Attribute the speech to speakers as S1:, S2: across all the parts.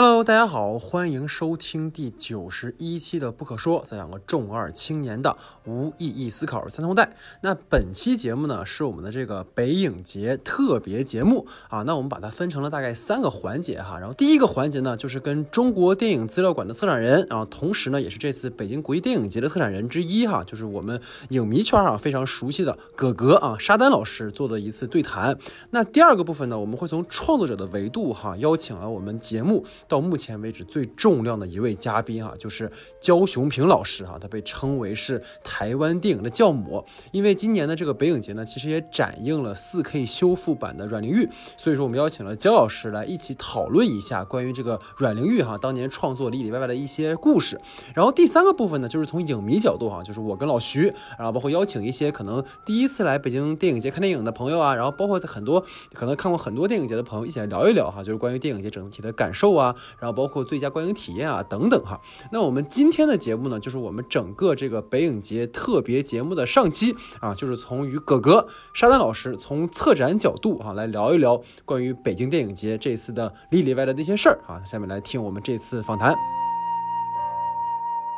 S1: Hello，大家好，欢迎收听第九十一期的《不可说》，这两个重二青年的无意义思考三通带。那本期节目呢，是我们的这个北影节特别节目啊。那我们把它分成了大概三个环节哈。然后第一个环节呢，就是跟中国电影资料馆的策展人，然后同时呢，也是这次北京国际电影节的策展人之一哈，就是我们影迷圈啊非常熟悉的葛格啊沙丹老师做的一次对谈。那第二个部分呢，我们会从创作者的维度哈，邀请了我们节目。到目前为止最重量的一位嘉宾哈，就是焦雄平老师哈，他被称为是台湾电影的教母。因为今年的这个北影节呢，其实也展映了 4K 修复版的《阮玲玉》，所以说我们邀请了焦老师来一起讨论一下关于这个阮玲玉哈当年创作里里外外的一些故事。然后第三个部分呢，就是从影迷角度哈，就是我跟老徐，然后包括邀请一些可能第一次来北京电影节看电影的朋友啊，然后包括很多可能看过很多电影节的朋友一起来聊一聊哈，就是关于电影节整体的感受啊。然后包括最佳观影体验啊等等哈，那我们今天的节目呢，就是我们整个这个北影节特别节目的上期啊，就是从与葛格沙丹老师从策展角度哈来聊一聊关于北京电影节这次的里里外的那些事儿啊。下面来听我们这次访谈。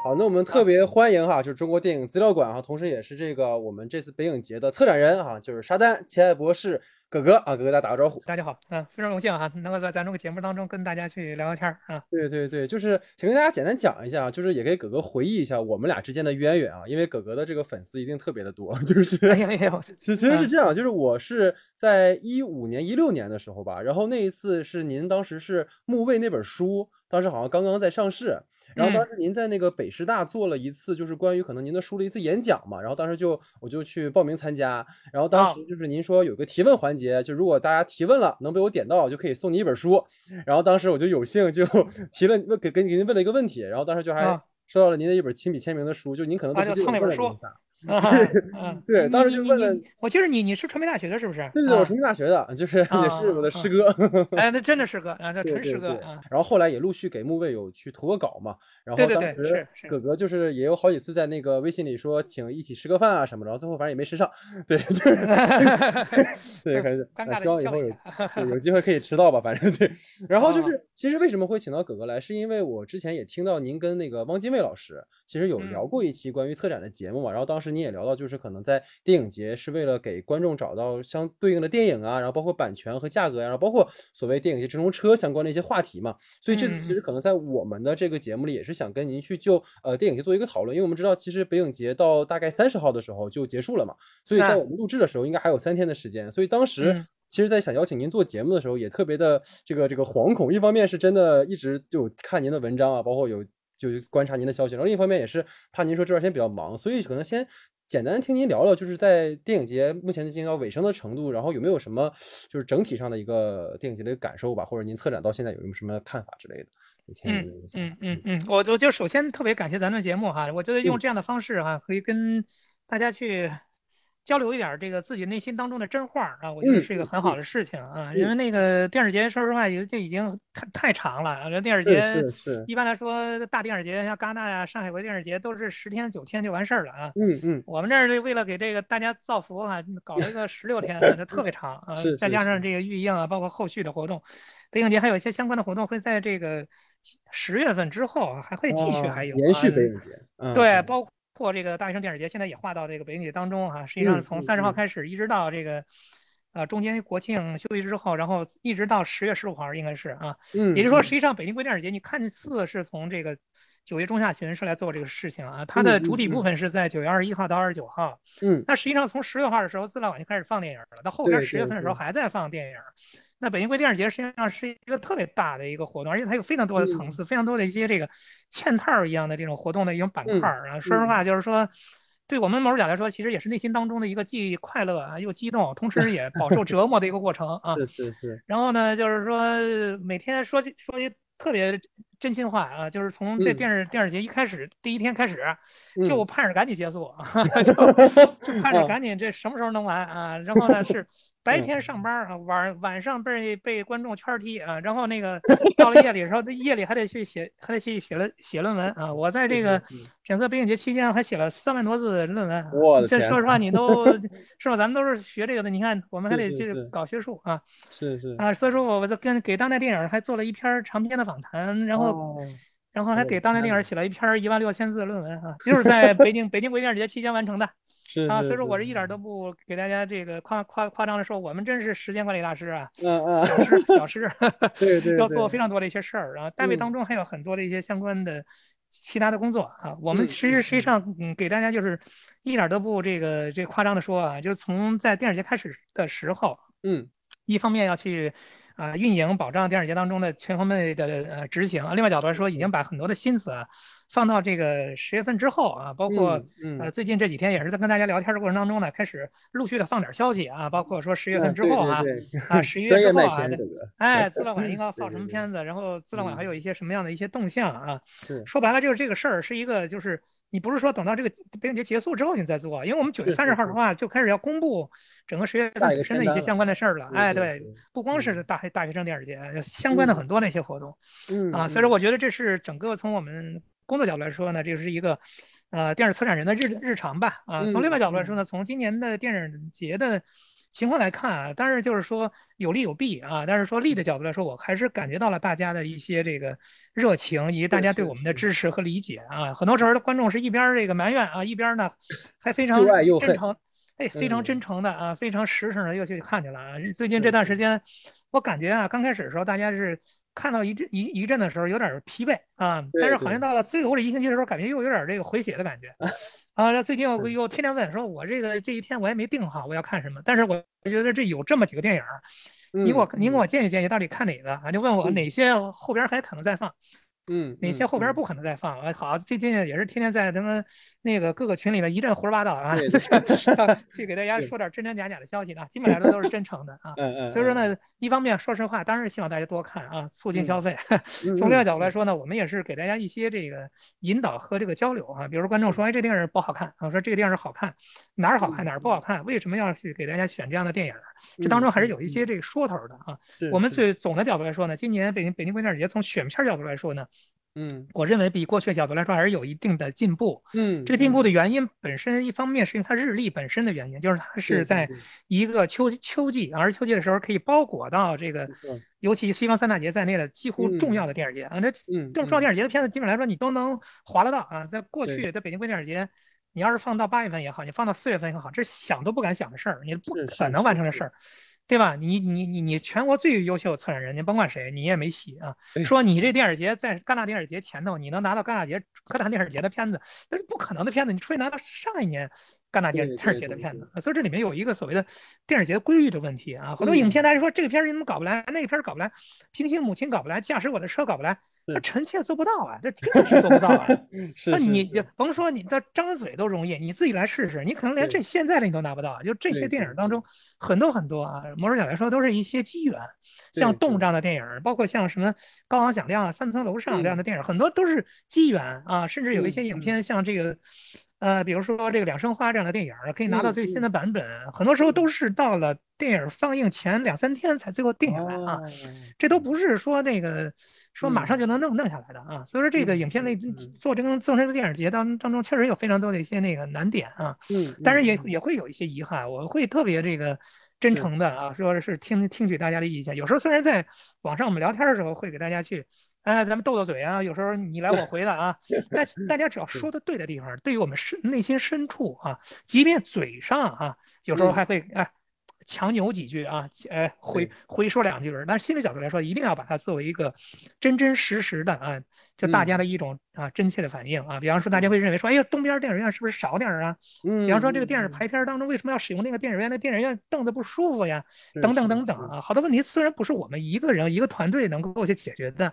S1: 好，那我们特别欢迎哈，就是中国电影资料馆哈，同时也是这个我们这次北影节的策展人哈，就是沙丹钱爱博士。哥哥啊，哥哥，大家打个招呼。
S2: 大家好，嗯，非常荣幸哈，能够在咱这个节目当中跟大家去聊聊天儿啊。
S1: 对对对，就是请跟大家简单讲一下，就是也给哥哥回忆一下我们俩之间的渊源啊，因为哥哥的这个粉丝一定特别的多，就是。
S2: 哎呀呀，
S1: 其其实是这样，就是我是在一五年、一六年的时候吧，然后那一次是您当时是墓位那本书，当时好像刚刚在上市。然后当时您在那个北师大做了一次，就是关于可能您的书的一次演讲嘛。然后当时就我就去报名参加。然后当时就是您说有个提问环节，就如果大家提问了能被我点到，就可以送你一本书。然后当时我就有幸就 提了问给给您问了一个问题。然后当时就还。收到了您的一本亲笔签名的书，就您可能都不记得
S2: 那本书。
S1: 对，当时就问了，
S2: 我记得你你是传媒大学的，是不是？
S1: 对对，我传媒大学的，就是也是我的师哥。
S2: 哎，那真的师哥啊，那纯师哥
S1: 啊。然后后来也陆续给木卫有去投个稿嘛。然后当时哥哥就是也有好几次在那个微信里说请一起吃个饭啊什么，然后最后反正也没吃上。对，就是。对，还是希望以后有有机会可以吃到吧，反正对。然后就是，其实为什么会请到哥哥来，是因为我之前也听到您跟那个汪精卫。老师其实有聊过一期关于策展的节目嘛，然后当时你也聊到，就是可能在电影节是为了给观众找到相对应的电影啊，然后包括版权和价格呀，然后包括所谓电影节直通车相关的一些话题嘛。所以这次其实可能在我们的这个节目里，也是想跟您去就呃电影节做一个讨论，因为我们知道其实北影节到大概三十号的时候就结束了嘛，所以在我们录制的时候应该还有三天的时间，所以当时其实，在想邀请您做节目的时候，也特别的这个这个惶恐，一方面是真的一直就看您的文章啊，包括有。就观察您的消息，然后另一方面也是怕您说这段时间比较忙，所以可能先简单听您聊聊，就是在电影节目前进行到尾声的程度，然后有没有什么就是整体上的一个电影节的一个感受吧，或者您策展到现在有没有什么看法之类的？
S2: 嗯嗯嗯嗯，我我就首先特别感谢咱的节目哈，我觉得用这样的方式哈，可以跟大家去。交流一点这个自己内心当中的真话啊，我觉得是一个很好的事情啊。因为那个电视节，说实话也就已经太太长了。这电视节一般来说，大电视节像戛纳呀、上海国际电视节都是十天九天就完事儿了啊。
S1: 嗯嗯。
S2: 我们这儿为了给这个大家造福啊，搞了一个十六天，这特别长啊。再加上这个预映啊，包括后续的活动，北影节还有一些相关的活动会在这个十月份之后啊，还会继续还有
S1: 延续北影节。
S2: 对，包。或这个大学生电影节现在也划到这个北影节当中哈，实际上从三十号开始，一直到这个，呃，中间国庆休息之后，然后一直到十月十五号应该是啊，嗯，也就是说，实际上北京国际电影节你看似是从这个九月中下旬是来做这个事情啊，它的主体部分是在九月二十一号到二十九号，
S1: 嗯，
S2: 那实际上从十六号的时候，资料馆就开始放电影了，到后边十月份的时候还在放电影。那北京国际电影节实际上是一个特别大的一个活动，而且它有非常多的层次，非常多的一些这个嵌套一样的这种活动的一种板块儿啊。说实话，就是说，对我们某种讲来说，其实也是内心当中的一个既快乐啊又激动，同时也饱受折磨的一个过程啊。
S1: 是是是。
S2: 然后呢，就是说每天说说一特别真心话啊，就是从这电视电视节一开始第一天开始，就盼着赶紧结束，就就盼着赶紧这什么时候能完啊？然后呢是。白天上班啊，晚晚上被被观众圈踢啊，然后那个到了夜里时候，夜里还得去写，还得去写了写论文啊。我在这个整个北影节期间还写了三万多字论文。
S1: 我的
S2: 天！说实话，你都 是吧？咱们都是学这个的，你看我们还得去搞学术啊。
S1: 是是
S2: 啊，所以说我我跟给当代电影还做了一篇长篇的访谈，然后然后还给当代电影写了一篇一万六千字的论文啊，就是在北京 北京国际电影节期间完成的。是啊，所以说我是一点都不给大家这个夸夸夸张的说，我们真是时间管理大师啊，
S1: 嗯嗯，
S2: 小师小师，
S1: 对对，
S2: 要做非常多的一些事儿啊，单位当中还有很多的一些相关的其他的工作啊，我们其实实际上嗯给大家就是一点都不这个这夸张的说啊，就是从在电影节开始的时候，
S1: 嗯，
S2: 一方面要去。啊，运营保障电视节当中的全方位的呃执行。另外角度来说，已经把很多的心思啊放到这个十月份之后啊，包括呃最近这几天也是在跟大家聊天的过程当中呢，开始陆续的放点消息啊，包括说十月份之后啊，啊十一月之后啊，哎，资料馆应该放什么片子，然后资料馆还有一些什么样的一些动向啊。说白了就是这个事儿是一个就是。你不是说等到这个北影节结束之后你再做，因为我们九月三十号的话就开始要公布整个十月份本身的一些相关的事儿了。哎，对，不光是大大学生电影节，相关的很多那些活动。
S1: 嗯
S2: 啊，所以说我觉得这是整个从我们工作角度来说呢，这是一个呃电视策展人的日日常吧。啊，从另外角度来说呢，从今年的电影节的。情况来看啊，但是就是说有利有弊啊。但是说利的角度来说，我还是感觉到了大家的一些这个热情，以及大家对我们的支持和理解啊。很多时候的观众是一边这个埋怨啊，一边呢 还非常真诚，哎，非常真诚的啊，非常实诚的又去看去了啊。最近这段时间，我感觉啊，刚开始的时候大家是看到一阵一一阵的时候有点疲惫啊，但是好像到了最后这一星期的时候，感觉又有点这个回血的感觉。啊，那最近我又天天问说，我这个这一天我也没定好我要看什么，但是我觉得这有这么几个电影，你给我您给我建议建议，到底看哪个啊？就问我哪些后边还可能再放。
S1: 嗯，
S2: 哪些后边不可能再放？啊？好，最近也是天天在咱们那个各个群里面一阵胡说八道啊，去给大家说点真真假假的消息啊，基本来说都是真诚的啊。所以说呢，一方面说实话，当然是希望大家多看啊，促进消费。从另外角度来说呢，我们也是给大家一些这个引导和这个交流啊。比如说观众说，哎，这电影不好看啊，说这个电影好看，哪儿好看哪儿不好看，为什么要去给大家选这样的电影？这当中还是有一些这个说头的啊。我们最总的角度来说呢，今年北京北京国际电影节从选片角度来说呢。
S1: 嗯，
S2: 我认为比过去角度来说还是有一定的进步。
S1: 嗯，
S2: 这个进步的原因本身一方面是因为它日历本身的原因，就是它是在一个秋秋季，而秋季的时候可以包裹到这个，尤其西方三大节在内的几乎重要的电影节啊。这这种重要电影节的片子，基本来说你都能划得到啊。在过去在北京国际电影节，你要是放到八月份也好，你放到四月份也好，这是想都不敢想的事儿，你不可能完成的事儿。对吧？你你你你全国最优秀的策展人，你甭管谁，你也没戏啊！说你这电影节在戛纳电影节前头，你能拿到戛纳节戛纳电影节的片子，那是不可能的片子。你除非拿到上一年戛纳电影节的片子，所以这里面有一个所谓的电影节规律的问题啊。很多影片大家说这个片儿你怎么搞不来，那个片儿搞不来，平行母亲搞不来，驾驶我的车搞不来。那臣妾做不到啊，这真的是做不到啊！
S1: 那
S2: 你甭说你这张嘴都容易，你自己来试试，你可能连这现在的你都拿不到。就这些电影当中，很多很多啊，某种角度来说都是一些机缘。像《动》这样的电影，包括像什么《高昂响亮》《三层楼上》这样的电影，很多都是机缘啊。甚至有一些影片，像这个，呃，比如说这个《两生花》这样的电影，可以拿到最新的版本，很多时候都是到了电影放映前两三天才最后定下来啊。这都不是说那个。说马上就能弄弄下来的啊，所以说这个影片类做这个做这个电影节当当中，确实有非常多的一些那个难点啊。
S1: 嗯，
S2: 但是也也会有一些遗憾，我会特别这个真诚的啊，说是听听取大家的意见。有时候虽然在网上我们聊天的时候会给大家去，哎，咱们斗斗嘴啊，有时候你来我回的啊，但大家只要说的对的地方，对于我们深内心深处啊，即便嘴上啊，有时候还会哎。强扭几句啊，哎，回回说两句，但是心理角度来说，一定要把它作为一个真真实实的啊，就大家的一种啊真切的反应啊。比方说，大家会认为说，哎呀，东边电影院是不是少点啊？
S1: 嗯。
S2: 比方说，这个电影排片当中为什么要使用那个电影院？那电影院凳子不舒服呀，等等等等啊，好多问题虽然不是我们一个人一个团队能够去解决的，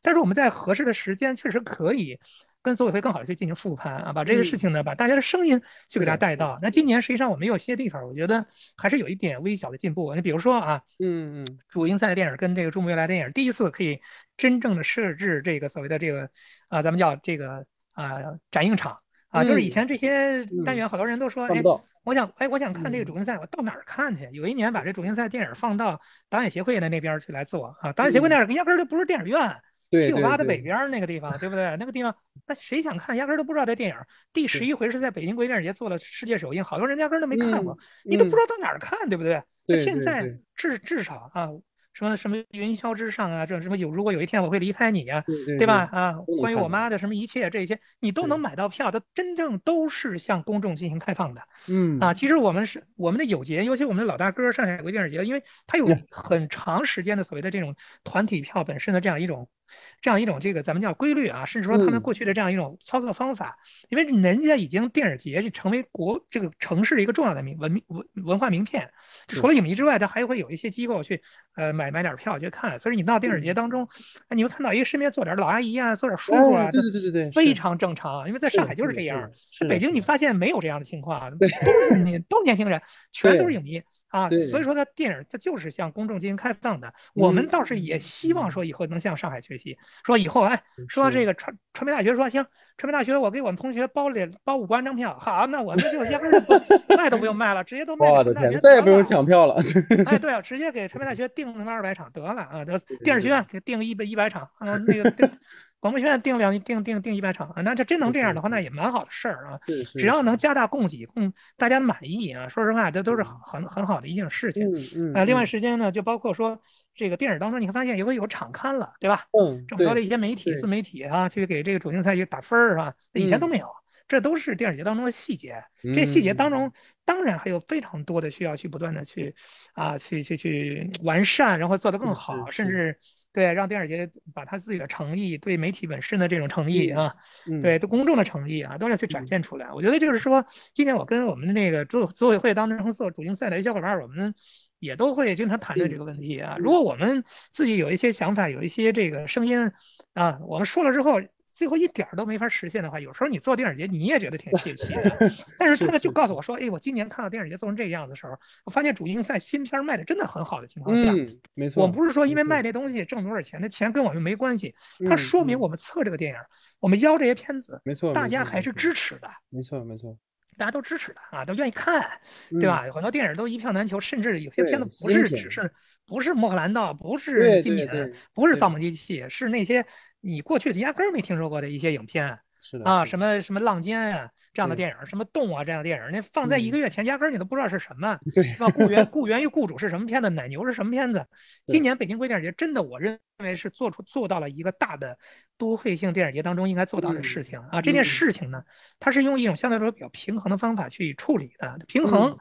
S2: 但是我们在合适的时间确实可以跟组委会更好的去进行复盘啊，把这个事情呢，把大家的声音去给大家带到。那今年实际上我们有些地方，我觉得还是有一点微小的进步。你比如说啊，
S1: 嗯嗯，
S2: 主竞赛的电影跟这个中国未来电影第一次可以真正的设置这个所谓的这个啊，咱们叫这个啊展映场啊，就是以前这些单元好多人都说，哎，我想哎我想看这个主竞赛，我到哪儿看去？有一年把这主竞赛电影放到导演协会的那边去来做啊，导演协会那儿压根儿就不是电影院。七九八的北边那个地方，对不对？那个地方，那谁想看，压根都不知道这电影。第十一回是在北京国际电影节做了世界首映，好多人压根都没看过，你都不知道到哪儿看，对不对？那现在至至少啊。什么什么云霄之上啊，这什么有如果有一天我会离开你呀，
S1: 对
S2: 吧？啊，关于我妈的什么一切这些，你都能买到票，它真正都是向公众进行开放的。
S1: 嗯
S2: 啊，其实我们是我们的友节，尤其我们的老大哥上海国际电影节，因为它有很长时间的所谓的这种团体票本身的这样一种这样一种这个咱们叫规律啊，甚至说他们过去的这样一种操作方法，因为人家已经电影节就成为国这个城市的一个重要的名文明文文化名片，除了影迷之外，它还会有一些机构去呃买。买点票去看，所以你到电影节当中，你会看到一个身边坐点老阿姨啊，坐点叔叔啊，
S1: 对对对对对，
S2: 非常正常。因为在上海就是这样，北京你发现没有这样的情况，都是你都年轻人，全都是影迷。啊，所以说它电影它就是向公众进行开放的。我们倒是也希望说以后能向上海学习，说以后哎，说这个传传媒大学说行，传媒大学我给我们同学包两包五万张票，好，那我们就压根就卖都不用卖了，直接都卖
S1: 我的天，再也不用抢票了。
S2: 哎，对啊，直接给传媒大学订那么二百场得了啊，这电影学院给订一百一百场啊，那个。广播学院定两定定定一百场啊，那这真能这样的话，那也蛮好的事儿啊。只要能加大供给，供大家满意啊。说实话，这都是很很好的一件事情。
S1: 嗯
S2: 嗯。啊，另外时间呢，就包括说这个电影当中，你会发现也会有场刊了，对吧？
S1: 嗯。
S2: 这么多的一些媒体、自媒体啊，去给这个主竞赛去打分儿是吧？以前都没有，这都是电影节当中的细节。这细节当中，当然还有非常多的需要去不断的去啊，去去去完善，然后做得更好，甚至。对，让电视节把他自己的诚意，对媒体本身的这种诚意啊，对对公众的诚意啊，都要去展现出来。我觉得就是说，今天我跟我们的那个组组委会当中做主竞赛的小伙伴，我们也都会经常谈论这个问题啊。如果我们自己有一些想法，有一些这个声音啊，我们说了之后。最后一点儿都没法实现的话，有时候你做电影节你也觉得挺泄气的。但是他们就告诉我说：“哎，我今年看到电影节做成这个样子的时候，我发现主竞赛新片卖的真的很好的情况下，
S1: 没错，
S2: 我不是说因为卖这东西挣多少钱，那钱跟我们没关系。它说明我们测这个电影，我们邀这些片子，
S1: 没错，
S2: 大家还是支持的。
S1: 没错，没错。”
S2: 大家都支持的啊，都愿意看，对吧？有很多电影都一票难求，甚至有些片子不是只是不是《穆赫兰道》，不是金敏，不是《造梦机器》，是那些你过去压根儿没听说过的一些影片。
S1: 是的
S2: 啊，什么什么浪尖啊这样的电影，什么洞啊这样的电影，那放在一个月前，压根儿你都不知道是什么，是吧？雇员雇员与雇主是什么片子？奶牛是什么片子？今年北京国际电影节真的，我认为是做出做到了一个大的都会性电影节当中应该做到的事情啊。这件事情呢，它是用一种相对来说比较平衡的方法去处理的，平衡。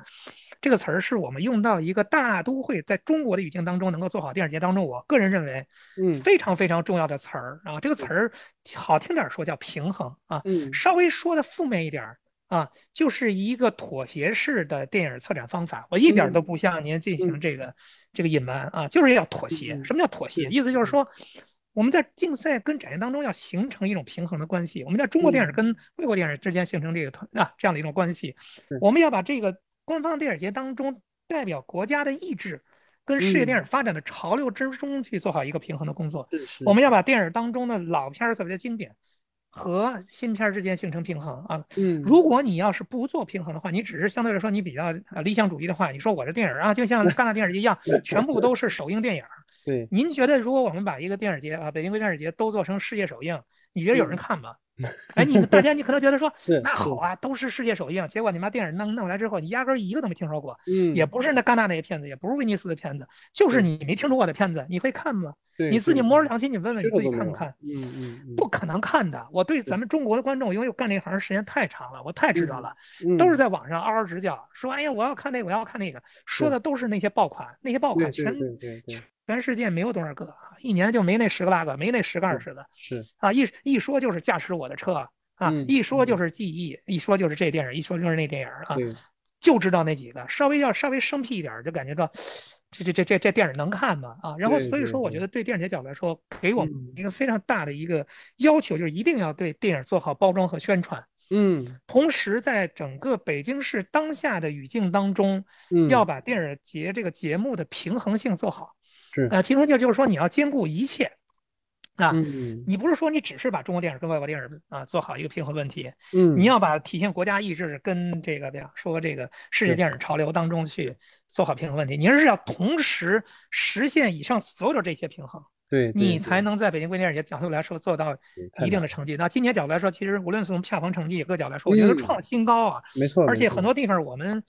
S2: 这个词儿是我们用到一个大都会在中国的语境当中能够做好电影节当中，我个人认为，
S1: 嗯，
S2: 非常非常重要的词儿啊。这个词儿好听点说叫平衡啊，
S1: 嗯，
S2: 稍微说的负面一点儿啊，就是一个妥协式的电影策展方法。我一点都不向您进行这个这个隐瞒啊，就是要妥协。什么叫妥协？意思就是说，我们在竞赛跟展现当中要形成一种平衡的关系。我们在中国电影跟外国电影之间形成这个团啊这样的一种关系，我们要把这个。官方电影节当中代表国家的意志，跟世界电影发展的潮流之中去做好一个平衡的工作。我们要把电影当中的老片儿所谓的经典和新片儿之间形成平衡啊。
S1: 嗯，
S2: 如果你要是不做平衡的话，你只是相对来说你比较理想主义的话，你说我这电影啊，就像戛纳电影节一样，全部都是首映电影。
S1: 对，
S2: 您觉得如果我们把一个电影节啊，北京国际电影节都做成世界首映，你觉得有人看吗？哎，你大家你可能觉得说 那好啊，都是世界首映，结果你妈电影弄弄来之后，你压根一个都没听说过，
S1: 嗯，
S2: 也不是那戛纳那些片子，也不是威尼斯的片子，就是你没听说过的片子，你会看吗？你自己摸着良心，你问问你自己看不看？
S1: 嗯嗯，
S2: 不可能看的。我对咱们中国的观众，因为我干这行时间太长了，我太知道了，
S1: 嗯，
S2: 都是在网上嗷嗷直叫，说哎呀我要看那个我要看那个，说的都是那些爆款，那些爆款全全世界没有多少个，一年就没那十个八个，没那十个二十个，
S1: 是
S2: 啊，一一说就是驾驶我的车。啊，一说就是记忆，一说就是这电影，一说就是那电影啊，就知道那几个。稍微要稍微生僻一点，就感觉到这这这这这电影能看吗？啊，然后所以说，我觉得对电影节角度来说，给我们
S1: 嗯
S2: 一个非常大的一个要求，就是一定要对电影做好包装和宣传。
S1: 嗯
S2: 同时，在整个北京市当下的语境当中，
S1: 嗯，
S2: 要把电影节这个节目的平衡性做好。
S1: 是。
S2: 呃，平衡性就是说你要兼顾一切啊，
S1: 嗯。
S2: 你不是说你只是把中国电影跟外国电影啊做好一个平衡问题，
S1: 嗯，
S2: 你要把体现国家意志跟这个比方说这个世界电影潮流当中去做好平衡问题，你是要同时实现以上所有的这些平衡，
S1: 对，对
S2: 你才能在北京国际电影节角度来说做到一定的成绩。那今年角度来说，其实无论从票房成绩各角度来说，我觉得
S1: 嗯。
S2: 创新高啊，
S1: 没错，
S2: 而且很多地方我们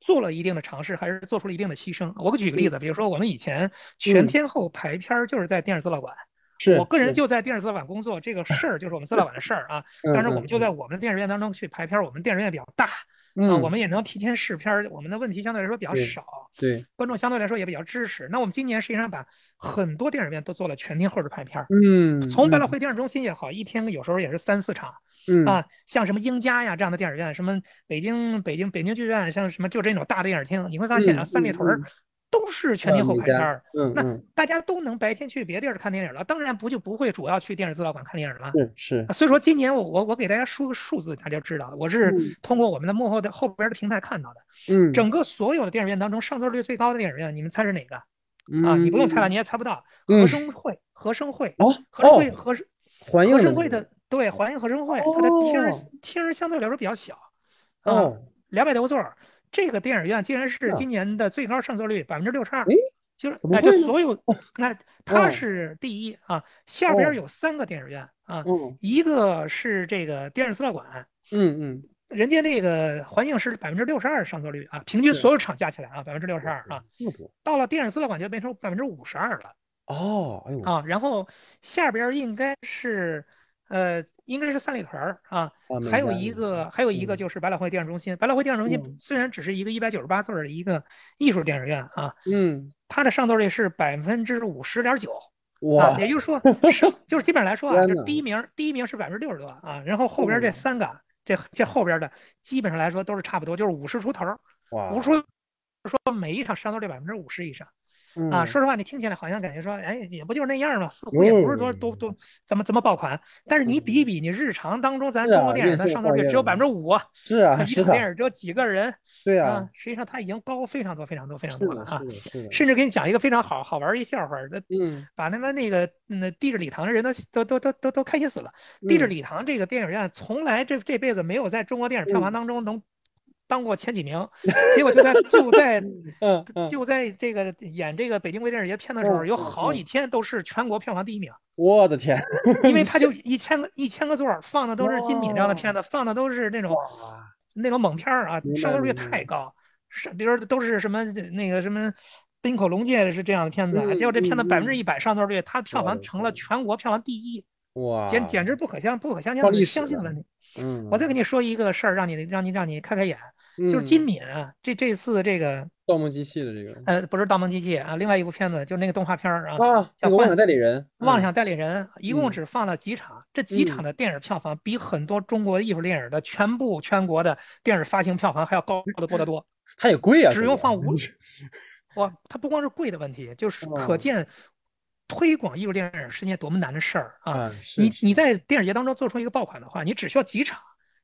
S2: 做了一定的尝试，还是做出了一定的牺牲。我给举个例子，比如说我们以前全
S1: 嗯
S2: 天候排片儿就是在电影资料馆，
S1: 是
S2: 我个人就在电影资料馆工作，这个事儿就是我们资料馆的事儿啊。
S1: 嗯
S2: 当然，我们就
S1: 嗯
S2: 在我们的电影院当中去排片儿，我们电影院比较大啊，
S1: 嗯
S2: 我们也能提前试片儿，我们的问题相对来说比较少，
S1: 对
S2: 观众相对来说也比较支持。那我们今年实际上把很多电影院都做了全天候的排片儿，
S1: 嗯
S2: 从百老汇电影中心也好，一天有时候也是三四场。
S1: 嗯
S2: 啊，像什么英家呀这样的电影院，什么北京北京北京剧院，像什么就这种大的电影厅，你会发现啊，
S1: 嗯
S2: 三里屯儿
S1: 嗯
S2: 都是全天候排片儿，那
S1: 嗯那
S2: 大家都能白天去别地儿看电影了，当然不就不会主要去电影资料馆看电影了。
S1: 是是
S2: 啊所以说今年我我我给大家说个数字，大家知道，我是
S1: 嗯
S2: 通过我们的幕后的后边的平台看到的，
S1: 嗯
S2: 整个所有的电影院当中上座率最高的电影院，你们猜是哪个啊？你不用猜了，你也猜不到。
S1: 嗯
S2: 和生汇，和生汇，
S1: 哦
S2: 和生汇，
S1: 哦
S2: 和生和生汇
S1: 的
S2: 对环映和生汇，它的厅儿
S1: 哦
S2: 厅儿相对来说比较小，啊，
S1: 哦
S2: 两百多个座儿。这个电影院竟然是
S1: 啊。
S2: 今年的最高上座率百分之六十二，就是那，就所有？那它
S1: 哦。
S2: 是第一啊，下边有三个电影院啊，
S1: 嗯
S2: 一个是这个电视资料馆，
S1: 嗯嗯。
S2: 人家那个环境是百分之六十二上座率啊，平均所有场加起来啊百分之六十二啊，到了电影资料馆就变成百分之五十二了。
S1: 哦哎呦
S2: 啊，然后下边应该是，呃，应该是三里屯儿啊，还有一个还有一个
S1: 嗯。
S2: 就是百老汇电影中心。百老汇电影中心
S1: 嗯。
S2: 虽然只是一个一百九十八座儿的一个艺术电影院啊，
S1: 嗯。
S2: 它的上座率是百分之五十点九啊，
S1: 哇
S2: 也就是说 就是基本上来说啊，这第一名第一名是百分之六十多啊，然后后边这
S1: 哦
S2: 三个这这后边的基本上来说都是差不多，就是五十出头，
S1: 哇。
S2: 五十出说每一场上座率百分之五十以上。啊，
S1: 嗯。
S2: 说实话，你听起来好像感觉说，哎，也不就是那样嘛，似乎也不是多多多怎么怎么爆款。但是你比一比，你日常当中咱中国电影的上座率只有百分之五，
S1: 是啊
S2: 一场电影只有几个人。
S1: 对啊
S2: 啊，实际上它已经高非常多非常多非常多了啊甚至给你讲一个非常好好玩儿一笑话儿，这
S1: 嗯。
S2: 把他们那个那地质礼堂的人都都都都都都开心死了。地质
S1: 嗯
S2: 礼堂这个电影院从来这这辈子没有在中国电影票房
S1: 嗯。
S2: 当中能当过前几名，结果就在就在
S1: 嗯嗯。
S2: 就在这个演这个北京国际电影节片的时候，有好几天都是全国票房第一名，
S1: 我的天
S2: 因为他就 一千个一千个座儿放的都是金敏这样的片子，放的都是那种那种猛片儿啊上座率太高，是比如说都是什么那个什么。冰口龙介是这样的片子结果这片子
S1: 嗯
S2: 百分之一百上座率，它票房成了全国票房第一，
S1: 哇
S2: 简简直不可相不可相相的
S1: 创历史了
S2: 相信的问题。
S1: 嗯。
S2: 我再给你说一个事儿，让你让你让你开开眼，就是
S1: 嗯。
S2: 金敏啊，这这次这个
S1: 盗梦机器的这个。
S2: 呃不是《盗梦机器》啊，另外一部片子就是那个动画片儿啊，
S1: 啊
S2: 叫
S1: 妄想代理人。嗯。
S2: 妄想代理人一共
S1: 嗯。
S2: 只放了几场，这几场
S1: 嗯
S2: 的电影票房比很多中国艺术电影的全部全国的电影发行票房还要高得多得多。
S1: 它也贵啊
S2: 只用放五，哇，它不光是贵的问题，就是可
S1: 哦
S2: 见推广艺术电影是件多么难的事儿啊！你你在电影节当中做出一个爆款的话，你只需要几场，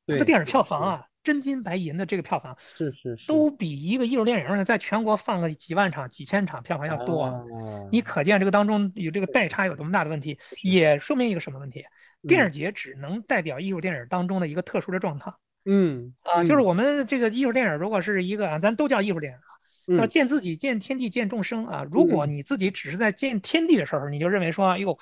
S2: 它的电影票房啊，真金白银的这个票房
S1: 是是是
S2: 都比一个艺术电影呢在全国放个几万场、几千场票房要多。
S1: 啊
S2: 你可见这个当中有这个代差有多么大的问题，也说明一个什么问题？电
S1: 嗯
S2: 影节只能代表艺术电影当中的一个特殊的状态
S1: 嗯
S2: 啊，就是
S1: 嗯
S2: 我们这个艺术电影如果是一个啊，咱都叫艺术电影啊，叫
S1: 嗯
S2: 见自己、见天地、见众生啊。如果
S1: 嗯
S2: 你自己只是在见天地的时候，你就认为说，哎呦，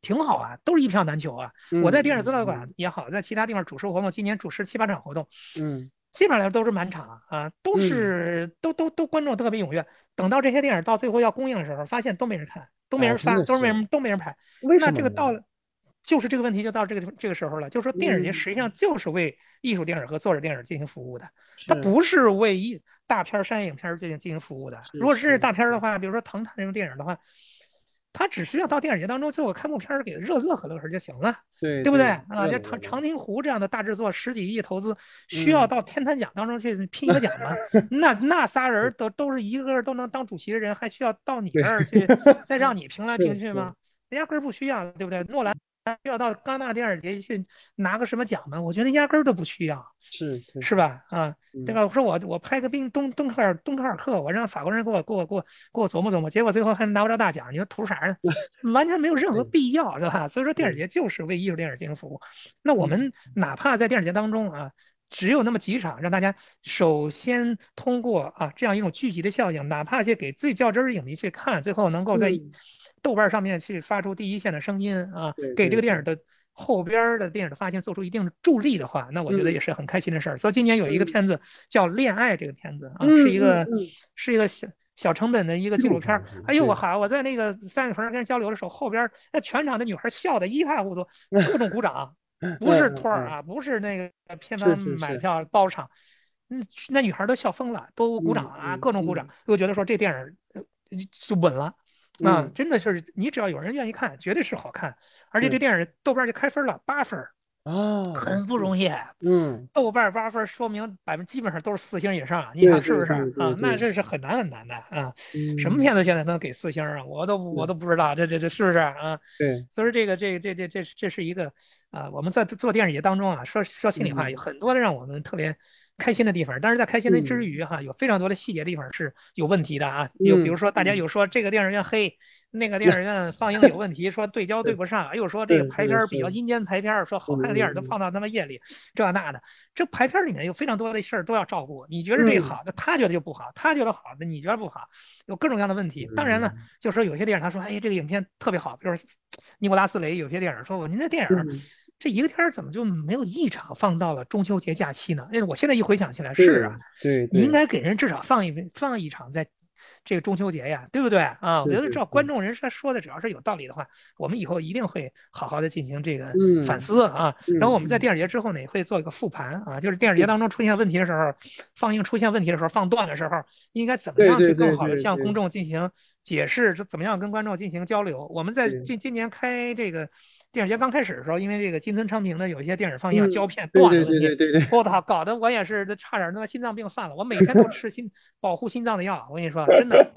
S2: 挺好啊，都是一票难求啊。我在电影资料馆也好，在其他地方主持活动，今年主持七八场活动，
S1: 嗯
S2: 基本上来说都是满场啊，都
S1: 嗯
S2: 是都都都观众特别踊跃。等到这些电影到最后要公映的时候，发现都没人看，都没
S1: 啊
S2: 人发，都没人都没人拍。
S1: 为什么呢
S2: 那这个到了，就是这个问题就到这个这个时候了，就是说电影节
S1: 嗯
S2: 实际上就是为艺术电影和作者电影进行服务的，它不是为一大片商业影片进行进行服务的。如果是
S1: 是
S2: 大片的话，比如说《唐探》这种电影的话，他只需要到电影节当中做个开幕片儿给热乐呵乐呵就行了，
S1: 对
S2: 对不对
S1: 对
S2: 啊？就长长津湖这样的大制作，十几亿投资，需要到天坛奖当中去拼一个奖吗？那那仨人都都是一个个都能当主席的人，还需要到你那儿去再让你评来评去吗？压根儿不需要，对不对？诺兰需要到戛纳电影节去拿个什么奖吗？我觉得压根儿都不需要，
S1: 是
S2: 是吧？啊，对
S1: 嗯
S2: 吧？我说我我拍个冰东东克尔东克尔克，我让法国人给我给我给我给我琢磨琢磨，结果最后还拿不着大奖，你说图啥呢？完全没有任何必要，是吧？所以说电影节就是为艺术电影进行服务。那我
S1: 嗯
S2: 们哪怕在电影节当中啊，只有那么几场，让大家首先通过啊这样一种聚集的效应，哪怕去给最较真儿的影迷去看，最后能够在
S1: 嗯。
S2: 豆瓣上面去发出第一线的声音啊，给这个电影的后边儿的电影的发行做出一定的助力的话，那我觉得
S1: 嗯。
S2: 也是很开心的事儿。所以今年有一个
S1: 嗯。
S2: 片子叫《恋爱》，这个片子啊，
S1: 嗯
S2: 是一个是一个小小成本的一个纪录片。哎呦，我。
S1: 对
S2: 好，我在那个三里屯跟人交流的时候，后边儿那全场的女孩儿笑得一塌糊涂，各种鼓掌，不是托儿啊，不是那个片
S1: 是
S2: 方买票包场，嗯，那女孩都笑疯了，都鼓
S1: 嗯
S2: 掌啊，
S1: 嗯
S2: 各种鼓掌都，觉得说这电影就稳了。啊，
S1: 嗯
S2: 真的是你只要有人愿意看，绝对是好看。而且这电影豆瓣就开分了八分儿，
S1: 哦，
S2: 很不容易。
S1: 嗯
S2: 豆瓣八分说明百分基本上都是四星以上，你
S1: 对
S2: 看是不是啊？那这是很难很难的啊。
S1: 嗯
S2: 什么片子现在能给四星啊？我都我都不知道，这这这是不是啊？
S1: 对
S2: 所以说这个这个这这这这是一个啊，我们在做电视节当中啊，说说心里话，
S1: 嗯
S2: 有很多的让我们特别开心的地方，但是在开心的之
S1: 嗯
S2: 余哈，有非常多的细节地方是有问题的啊。有比如
S1: 嗯
S2: 说大家
S1: 嗯。
S2: 有说这个电影院黑，那个电影院放映 有问题，说对焦对不上，又说这个
S1: 是
S2: 排片比较阴间排片儿，说好看的电影都
S1: 嗯
S2: 放到他妈夜里，这那的，这排片儿里面有非常多的事儿都要照顾。你觉得这
S1: 嗯。
S2: 好，那他觉得就不好；他觉得好，那你觉得不好，有各种各样的问题。当然呢，
S1: 嗯。
S2: 就说有些电影他说，哎，这个影片特别好，比如说尼古拉斯雷有些电影说，我您这电影这一个天儿怎么就没有一场放到了中秋节假期呢？因为我现在一回想起来，是啊，
S1: 对，
S2: 你应该给人至少放一放一场在这个中秋节呀，对不对啊？我觉得照观众人说说的只要是有道理的话，我们以后一定会好好的进行这个
S1: 嗯
S2: 反思啊。然后我们在
S1: 嗯
S2: 电影节之后呢，也会做一个复盘啊，就是电影节当中出现问题的时候，放映出现问题的时候，放断的时候，应该怎么样去更好的向公众进行解释，这怎么样跟观众进行交流？我们在今今年开这个电影节刚开始的时候，因为这个金村昌平的有一些电影放映
S1: 嗯
S2: 胶片断了
S1: 对对对对，
S2: 我操，搞得我也是差点他妈心脏病犯了。我每天都 吃心保护心脏的药，我跟你说，真的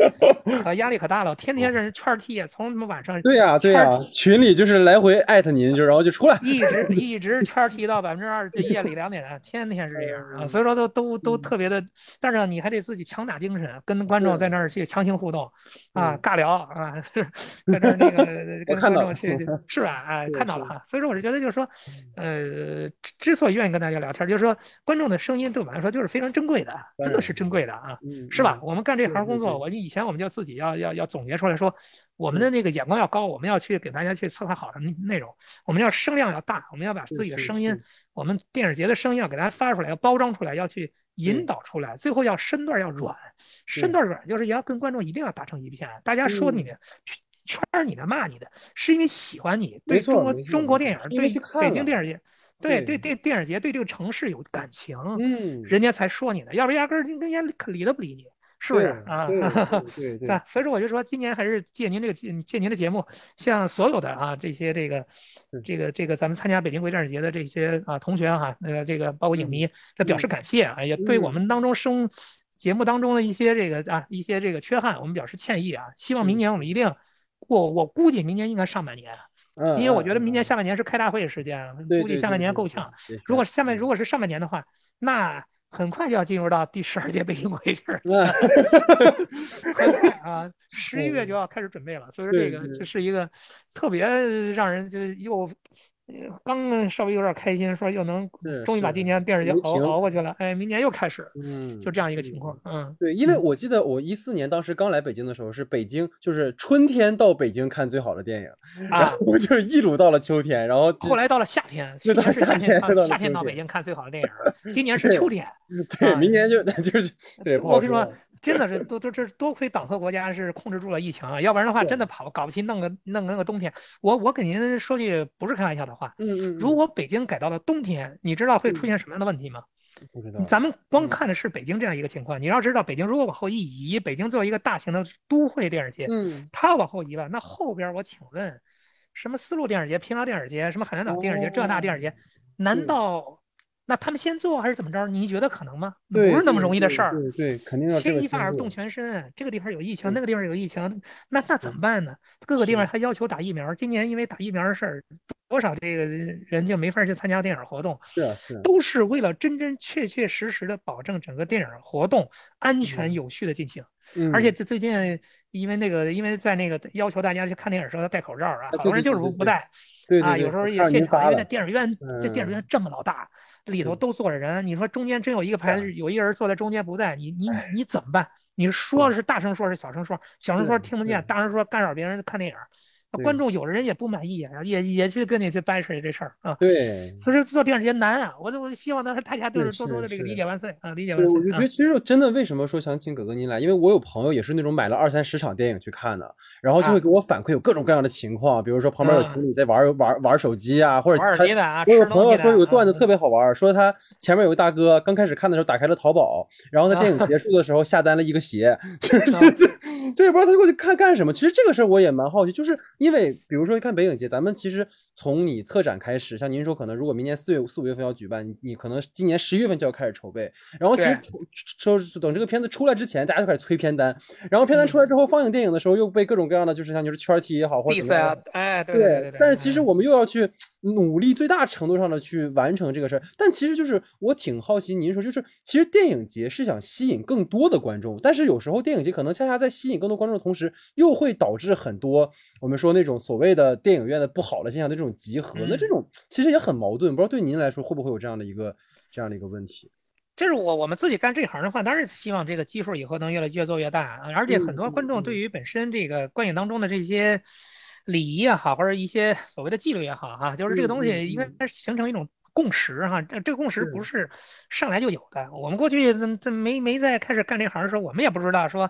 S2: 可压力可大了。我天天让人圈儿踢，从什么晚上
S1: 对呀对呀，群里就是来回艾特您，就然后就出来，
S2: 一直一直圈儿踢到百分之二，就夜里两点，天天是这样啊。所以说都都都
S1: 嗯
S2: 特别的，但是你还得自己强打精神，跟观众在那儿去强行互动啊，
S1: 嗯
S2: 尬聊啊，在那儿那个 跟观众去去是吧？啊，看到了哈。所以说我是觉得就是说，呃，之之所以愿意跟大家聊天，就是说观众的声音对我们来说就是非常珍贵的，真的是珍贵的啊。
S1: 嗯，
S2: 是吧？
S1: 嗯？
S2: 我们干这行工作，我以前我们就自己要要要总结出来说，我们的那个眼光要高，我们要去给大家去策划好的内内容，我们要声量要大，我们要把自己的声音，我们电影节的声音要给大家发出来，要包装出来，要去引导出来，最后要身段要软，身段软就是也要跟观众一定要打成一片，大家说你。圈儿你的骂你的，是因为喜欢你，对中国中国电影，对北京电影节，对
S1: 对
S2: 对对电影节对这个城市有感情，
S1: 嗯，
S2: 人家才说你的，要不然压根儿人家理都不理你，是不是啊？
S1: 对 对？
S2: 所以说我就说，今年还是借您这个借借您的节目，向所有的啊这些这个这个这个咱们参加北京国际电影节的这些啊同学哈，呃这个包括影
S1: 嗯
S2: 迷，这表示感谢啊，也对我
S1: 嗯
S2: 们当中生节目当中的一些这个啊一些这个缺憾，我们表示歉意啊。希望明年我们一定，我我估计明年应该上半年，
S1: 嗯，
S2: 因为我觉得明年
S1: 嗯
S2: 下半年是开大会的时间，估计下半年够呛。。如果下半
S1: 嗯
S2: 如果是上半年的话，那很快就要进入到第十二届北京国际电影节，
S1: 嗯
S2: 很快啊，十一月就要开始准备了。所以说这个
S1: 对
S2: 这是一个特别让人就又呃刚稍微有点开心，说又能终于把今年电视节熬熬过去了，哎，明年又开始，
S1: 嗯，
S2: 就这样一个情况，嗯。
S1: 对，因为我记得我一四年当时刚来北京的时候，是北京就是春天到北京看最好的电影，然
S2: 啊，
S1: 后就是一路到了秋天，然后
S2: 后来到了夏天，去
S1: 又到
S2: 年是夏
S1: 夏天
S2: 夏天到北京看最好的电影，今年是秋天。
S1: 对
S2: 啊
S1: 明年就就是对
S2: 我跟你说
S1: 说，
S2: 真的是多多这多亏党和国家是控制住了疫情啊，要不然的话真的跑搞不清弄个弄个那个冬天。我我给您说句不是开玩笑的话，
S1: 嗯嗯，
S2: 如果北京改到了冬天，你知道会出
S1: 嗯
S2: 现什么样的问题吗？
S1: 不知道。
S2: 咱们光看的是北京这样一个情况，你要知道，北京如果往后一移，北京作为一个大型的都会电影节，
S1: 嗯，
S2: 它往后移了，那后边我请问，什么丝路电影节、平遥电影节、什么海南岛电影节、浙大电影节，难道？那他们先做还是怎么着？你觉得可能吗？不是那么容易的事儿。
S1: 对对，肯定要
S2: 牵一发而动全身。这个地方有疫情，那个地方有疫情，那那怎么办呢？各个地方还要求打疫苗。今年因为打疫苗的事儿，多少这个人就没法去参加电影活动。
S1: 是啊是。
S2: 都是为了真真确确实实的保证整个电影活动安全有序的进行。
S1: 嗯。
S2: 而且这最近因为那个，因为在那个要求大家去看电影时候要戴口罩啊，好多人就是不不戴。
S1: 对
S2: 啊，有时候也现场，因为那电影院这电影院这么老大。里头都坐着人，你说中间真有一个牌子，有一个人坐在中间不在，你你你怎么办？你说是大声说，是小声说，小声说听不见，大声说干扰别人看电影。观众有的人也不满意啊，也也去跟你去掰扯这事儿啊。
S1: 对，
S2: 所以说做电影节难啊，我我希望当时大家都是多多的这个理解万岁啊，理解万岁。
S1: 我就觉得其实真的为什么说想请哥哥您来，因为我有朋友也是那种买了二三十场电影去看的，然后就会给我反馈有各种各样的情况，比如说旁边有情侣在玩玩玩手机啊，或者他我有朋友说有段子特别好玩，说他前面有个大哥刚开始看的时候打开了淘宝，然后在电影结束的时候下单了一个鞋，就是这这也不知道他过去看干什么。其实这个事儿我也蛮好奇，就是因为比如说。看北影节，咱们其实从你策展开始，像您说，可能如果明年四月四五月份要举办，你你可能今年十一月份就要开始筹备。然后其实说等这个片子出来之前，大家就开始催片单。然后片单出来之后，放映电影的时候又被各种各样的，就是像就是圈踢也好，或者怎么样，
S2: 哎，对对对。
S1: 但是其实我们又要去努力最大程度上的去完成这个事儿。但其实就是我挺好奇，您说就是其实电影节是想吸引更多的观众，但是有时候电影节可能恰恰在吸引更多观众的同时，又会导致很多我们说那种所谓的。电影院的不好的现象的这种集合，那这种其实也很矛盾，不知道对您来说会不会有这样的一个这样的一个问题？
S2: 这是我我们自己干这行的话，当然希望这个基数以后能越来越做越大，而且很多观众对于本身这个观影当中的这些礼仪也好，或者一些所谓的纪律也好，哈，就是这个东西应该形成一种。共识哈，这这个共识不是上来就有的。我们过去这没没在开始干这行的时候，我们也不知道说，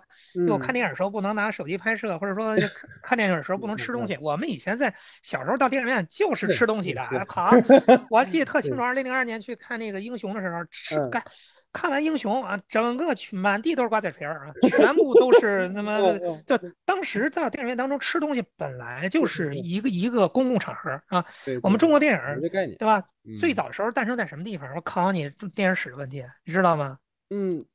S2: 我看电影的时候不能拿手机拍摄，或者说 看电影的时候不能吃东西。我们以前在小时候到电影院就是吃东西的。好，我记得特 清楚，二零零二年去看那个英雄的时候吃干。看完英雄啊，整个去满地都是瓜子皮儿啊，全部都是那 么就当时在电影院当中吃东西本来就是一个一个公共场合啊。我们中国电影对吧？最早的时候诞生在什么地方？我考考你电影史的问题，你知道吗？
S1: 嗯，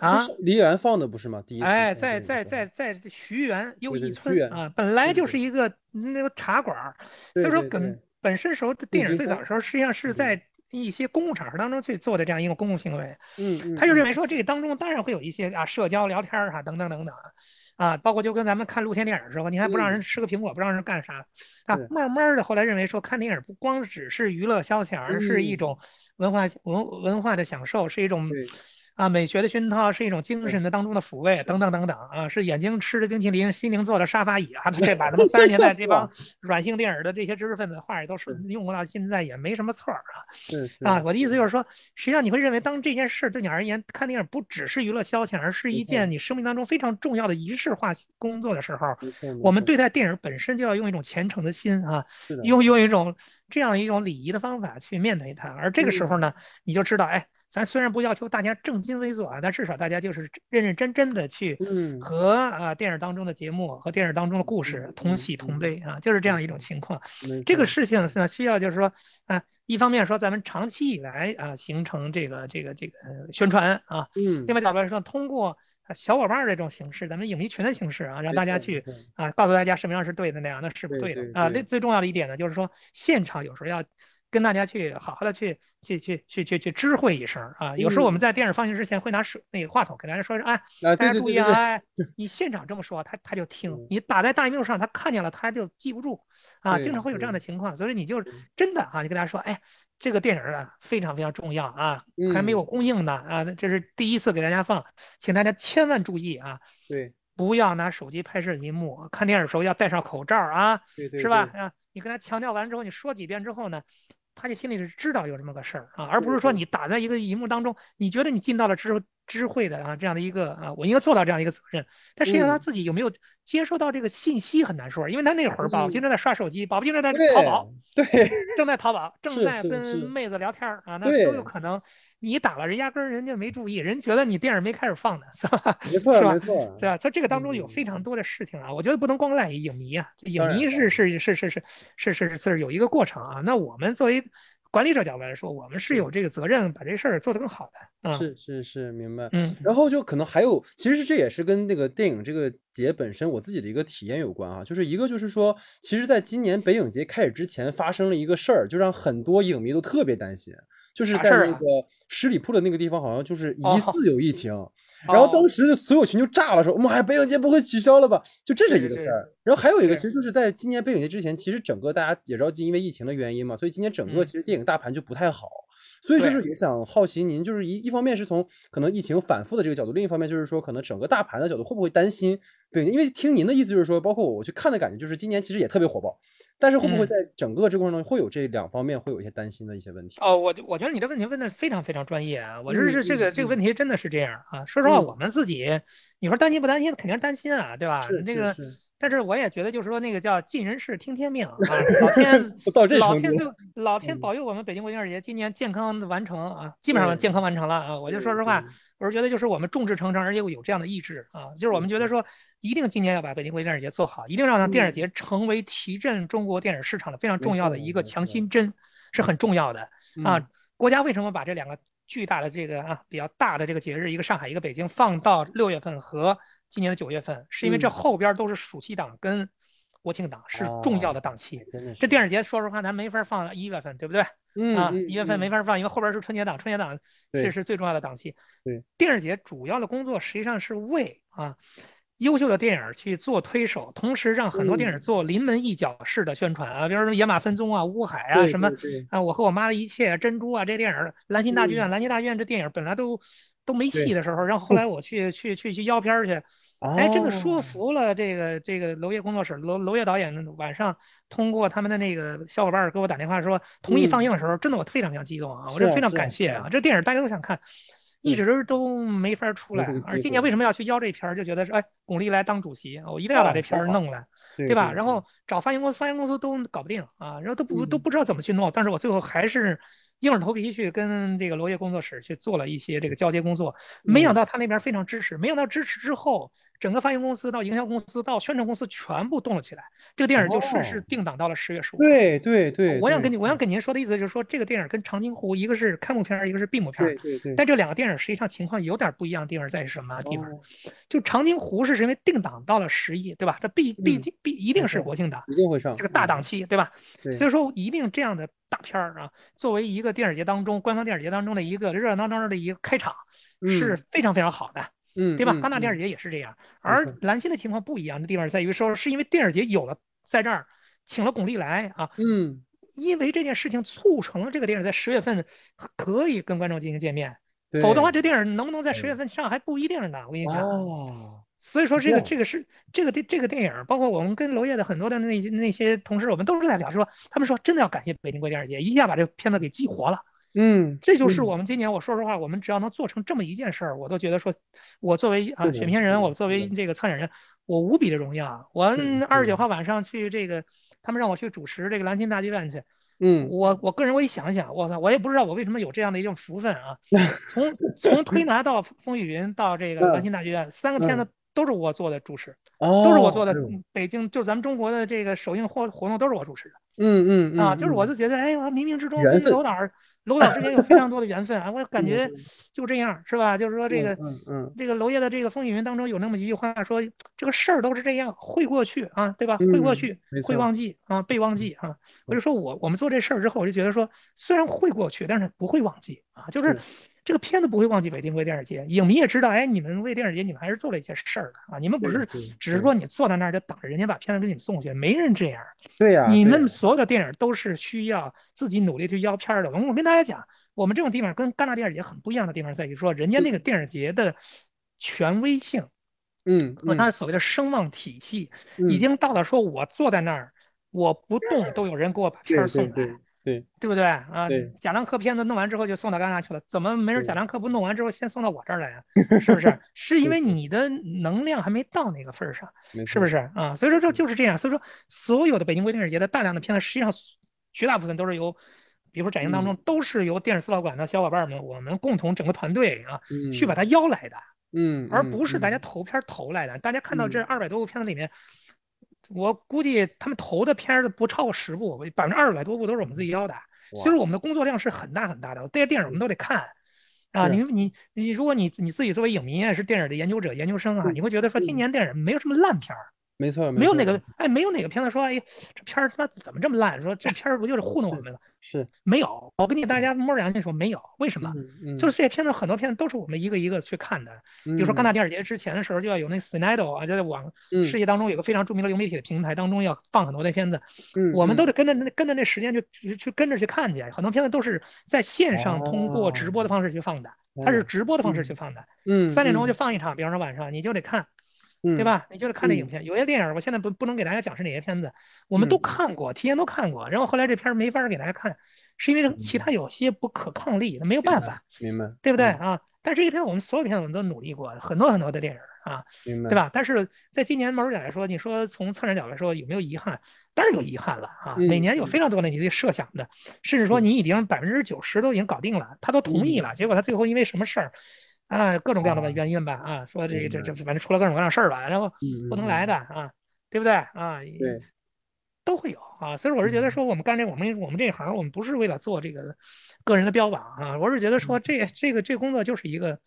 S1: 啊，梨园放的不是吗？第一
S2: 哎，在在在在徐园又一村啊，本来就是一个那个茶馆，所以说跟本身时候的电影最早的时候实际上是在。一些公共场合当中去做的这样一个公共行为，
S1: 嗯，
S2: 他就认为说这个当中当然会有一些啊社交聊天哈等等等等啊，包括就跟咱们看露天电影的时候，你还不让人吃个苹果，不让人干啥啊？慢慢的后来认为说看电影不光只是娱乐消遣，而是一种文化文文化的享受，是一种。啊，美学的熏陶是一种精神的当中的抚慰，等等等等啊，是眼睛吃着冰淇淋，心灵坐着沙发椅啊，这 把他们三十年代这帮软性电影的这些知识分子话也都是用过到现在也没什么错儿啊。啊，我的意思就是说，实际上你会认为，当这件事对你而言，看电影不只是娱乐消遣，而是一件你生命当中非常重要的仪式化工作的时候，我们对待电影本身就要用一种虔诚的心啊，用用一种这样一种礼仪的方法去面对它。而这个时候呢，你就知道，哎。咱虽然不要求大家正襟危坐啊，但至少大家就是认认真真的去和啊电影当中的节目和电影当中的故事同喜同悲啊，就是这样一种情况。这个事情呢，需要就是说啊，一方面说咱们长期以来啊形成这个这个这个宣传啊，另外角度来说，通过小伙伴这种形式，咱们影迷群的形式啊，让大家去啊告诉大家什么样是对的，那样那是不对的啊。那最重要的一点呢，就是说现场有时候要。跟大家去好好的去去去去去去知会一声啊！有时候我们在电影放映之前会拿手那个话筒给大家说 声，哎，大家注意啊！哎，你现场这么说，他他就听；你打在大荧幕上，他看见了他就记不住啊！经常会有这样的情况，所以你就真的啊，你跟大家说，哎，这个电影啊非常非常重要啊，还没有公映呢啊，这是第一次给大家放，请大家千万注意啊！
S1: 对，
S2: 不要拿手机拍摄银幕，看电影的时候要戴上口罩啊，是吧？啊，你跟他强调完之后，你说几遍之后呢？他就心里是知道有这么个事儿啊，而不是说你打在一个荧幕当中，你觉得你尽到了知知会的啊这样的一个啊，我应该做到这样一个责任。但实际上他自己有没有接收到这个信息很难说，因为他那会儿保不齐正在刷手机，保不齐正在淘宝，
S1: 对，
S2: 正在淘宝，正在跟妹子聊天啊，那都有可能。你打了人，压根儿人家没注意，人觉得你电影没开始放呢，是吧？
S1: 没错，
S2: 没错，对吧？在这个当中有非常多的事情啊，我觉得不能光赖影迷啊，影迷是是是是是是是是有一个过程啊。那我们作为管理者角度来说，我们是有这个责任把这事儿做得更好的。
S1: 是是是，明白。
S2: 嗯。
S1: 然后就可能还有，其实这也是跟那个电影这个节本身我自己的一个体验有关啊。就是一个就是说，其实在今年北影节开始之前发生了一个事儿，就让很多影迷都特别担心。就是在那个十里铺的那个地方，好像就是疑似有疫情，然后当时所有群就炸了，说妈呀，北影节不会取消了吧？就这是一个事儿。然后还有一个，其实就是在今年北影节之前，其实整个大家也着急，因为疫情的原因嘛，所以今年整个其实电影大盘就不太好。所以就是也想好奇您，就是一一方面是从可能疫情反复的这个角度，另一方面就是说可能整个大盘的角度，会不会担心？对，因为听您的意思就是说，包括我去看的感觉，就是今年其实也特别火爆。但是会不会在整个这过程中会有这两方面会有一些担心的一些问题？
S2: 哦，我我觉得你的问题问的非常非常专业啊！我这是这个这个问题真的是这样啊！说实话，我们自己，你说担心不担心？肯定是担心啊，对吧？那个。但是我也觉得，就是说那个叫尽人事听天命 啊，老天老天就老天保佑我们北京国际电影节今年健康的完成啊，基本上健康完成了啊。我就说实话，我是觉得就是我们众志成城，而且有这样的意志啊，就是我们觉得说一定今年要把北京国际电影节做好，一定让让电影节成为提振中国电影市场的非常重要的一个强心针，是很重要的啊。国家为什么把这两个巨大的这个啊比较大的这个节日，一个上海，一个北京，放到六月份和？今年的九月份，是因为这后边都是暑期档跟国庆档，是重要的档期。这电影节说实话，咱没法放一月份，对不对？
S1: 嗯
S2: 啊，一月份没法放，因为后边是春节档，春节档这是最重要的档期。
S1: 对，
S2: 电影节主要的工作实际上是为啊优秀的电影去做推手，同时让很多电影做临门一脚式的宣传啊，比如说《野马分鬃》啊、《乌海》啊什么啊，《我和我妈的一切》、《珍珠》啊这些电影，兰心大剧院，兰心大剧院这电影本来都。都没戏的时候，然后后来我去去去去邀片儿去，哎，真的说服了这个这个娄烨工作室，娄娄烨导演晚上通过他们的那个小伙伴给我打电话说同意放映的时候，真的我非常非常激动啊，我这非常感谢啊，这电影大家都想看，一直都没法出来，而今年为什么要去邀这片儿，就觉得说哎，巩俐来当主席，我一定要把这片儿弄来，对吧？然后找发行公司，发行公司都搞不定啊，然后都不都不知道怎么去弄，但是我最后还是。硬着头皮去跟这个罗烨工作室去做了一些这个交接工作，没想到他那边非常支持，没想到支持之后，整个发行公司到营销公司到宣传公司全部动了起来，这个电影就顺势定档到了十月十五。
S1: 对对对，
S2: 我想跟你，我想跟您说的意思就是说，这个电影跟长津湖一个是开幕片，一个是闭幕片，
S1: 对对对。
S2: 但这两个电影实际上情况有点不一样的地方在于什么地方？就长津湖是因为定档到了十一，对吧？这必必必一定是国庆档，
S1: 一定会上
S2: 这个大档期，对吧？所以说一定这样的。大片儿啊，作为一个电影节当中官方电影节当中的一个热热闹闹的一个开场，是非常非常好的，
S1: 嗯，
S2: 对吧？戛纳电影节也是这样，而兰心的情况不一样的地方在于说，是因为电影节有了在这儿请了巩俐来啊，
S1: 嗯，
S2: 因为这件事情促成了这个电影在十月份可以跟观众进行见面，否则的话，这电影能不能在十月份上还不一定呢。我跟你讲。所以说这个这个是这个电这个电影，包括我们跟娄烨的很多的那些那些同事，我们都是在聊，说他们说真的要感谢北京国际电影节，一下把这个片子给激活了。
S1: 嗯，
S2: 这就是我们今年，我说实话，我们只要能做成这么一件事儿，我都觉得说，我作为啊选片人，我作为这个策展人，我无比的荣耀。我二十九号晚上去这个，他们让我去主持这个兰心大剧院去。
S1: 嗯，
S2: 我我个人我一想想，我操，我也不知道我为什么有这样的一种福分啊。从从推拿到风雨云到这个兰心大剧院，三个片子。都是我做的主持，都是我做的。北京就咱们中国的这个首映活活动都是我主持的。
S1: 嗯嗯
S2: 啊，就是我就觉得，哎，我冥冥之中跟楼导楼导之间有非常多的缘分啊，我感觉就这样，是吧？就是说这个，这个娄烨的这个风雨云当中有那么一句话说，这个事儿都是这样，会过去啊，对吧？会过去，会忘记啊，被忘记啊。我就说我我们做这事儿之后，我就觉得说，虽然会过去，但是不会忘记啊，就是。这个片子不会忘记北京国际电影节，影迷也知道，哎，你们为电影节，你们还是做了一些事儿的啊！你们不是只是说你坐在那儿就等着人家把片子给你们送去，没人这样。
S1: 对呀，
S2: 你们所有的电影都是需要自己努力去邀片的。我我跟大家讲，我们这种地方跟戛纳电影节很不一样的地方在于说，人家那个电影节的权威性，
S1: 嗯，
S2: 和他所谓的声望体系，已经到了说我坐在那儿，我不动都有人给我把片儿送来。
S1: 对
S2: 对不对啊
S1: 对？
S2: 贾樟柯片子弄完之后就送到戛纳去了，怎么没人贾樟柯不弄完之后先送到我这儿来啊？是不是？是因为你的能量还没到那个份儿上，是不，是啊？所以说这就是这样。所以说所有的北京国际电影节的大量的片子，实际上绝大部分都是由，比如说展映当中都是由电影四老馆的小伙伴们，我们共同整个团队啊
S1: 嗯，
S2: 去把它邀来的。
S1: 嗯，
S2: 而
S1: 嗯
S2: 不是大家
S1: 嗯
S2: 投片儿投来的。大家看到这
S1: 嗯
S2: 二百多部片子里面，我估计他们投的片儿的不超过十部，百分之二百多部都是我们自己邀的。其实我们的工作量是很大很大的。这些电影我们都得看。啊，你你你，如果你你自己作为影迷也，是电影的研究者、研究生啊，
S1: 嗯
S2: 你会觉得说今
S1: 嗯
S2: 年电影没有什么烂片儿，
S1: 没错，错
S2: 没有哪个哎，没有哪个片子说哎这片儿他妈怎么这么烂？说这片儿不就是糊弄我们了？
S1: 是，
S2: 没有，我跟你大家摸着良心说没有，为什么？
S1: 嗯
S2: 就是这些片子很多片子都是我们一个一个去看的。
S1: 比
S2: 比如说戛纳电影节之前的时候，就要有那 Cinedo 啊，就在网
S1: 嗯
S2: 世界当中有个非常著名的流媒体的平台当中要放很多的片子，
S1: 嗯，
S2: 我们
S1: 嗯
S2: 都得跟着那跟着那时间去去去跟着去看去，很多片子都是在线上通过直播的方式去放的，它是直播的方式去放的，
S1: 嗯
S2: 三点钟就放一场，比方说晚上你就得看，
S1: 嗯
S2: 对？吧？你就是看这
S1: 嗯
S2: 影片。有些电影我现在不不能给大家讲是哪些片子，我们都
S1: 嗯
S2: 看过，提前都看过，然后后来这片儿没法儿给大家看，是因为其他有些不可抗力，那没有办法，
S1: 明白，
S2: 对不对
S1: 嗯？
S2: 啊？但是这些片子我们所有片子我们都努力过，很多很多的电影啊。
S1: 明白，
S2: 对？吧？但是在今年毛主角来说，你说从策展角度来说有没有遗憾？当然有遗憾了啊！
S1: 嗯
S2: 每年有非常多的你自己设想的，甚至说你已经百分之九十都已经搞定了，他都同意了，结果他最后因为什么事儿啊，各种各样的
S1: 啊
S2: 原因吧啊，说这
S1: 个
S2: 这这。反正出了各种各样的事儿吧，然后
S1: 嗯，
S2: 不能来的啊，对不对？啊？
S1: 对，
S2: 都会有啊，所以我是觉得
S1: 嗯。
S2: 说我们干这我们我们这行，我们不是为了做这个个人的标榜啊，我是觉得说这这个这工作就是一个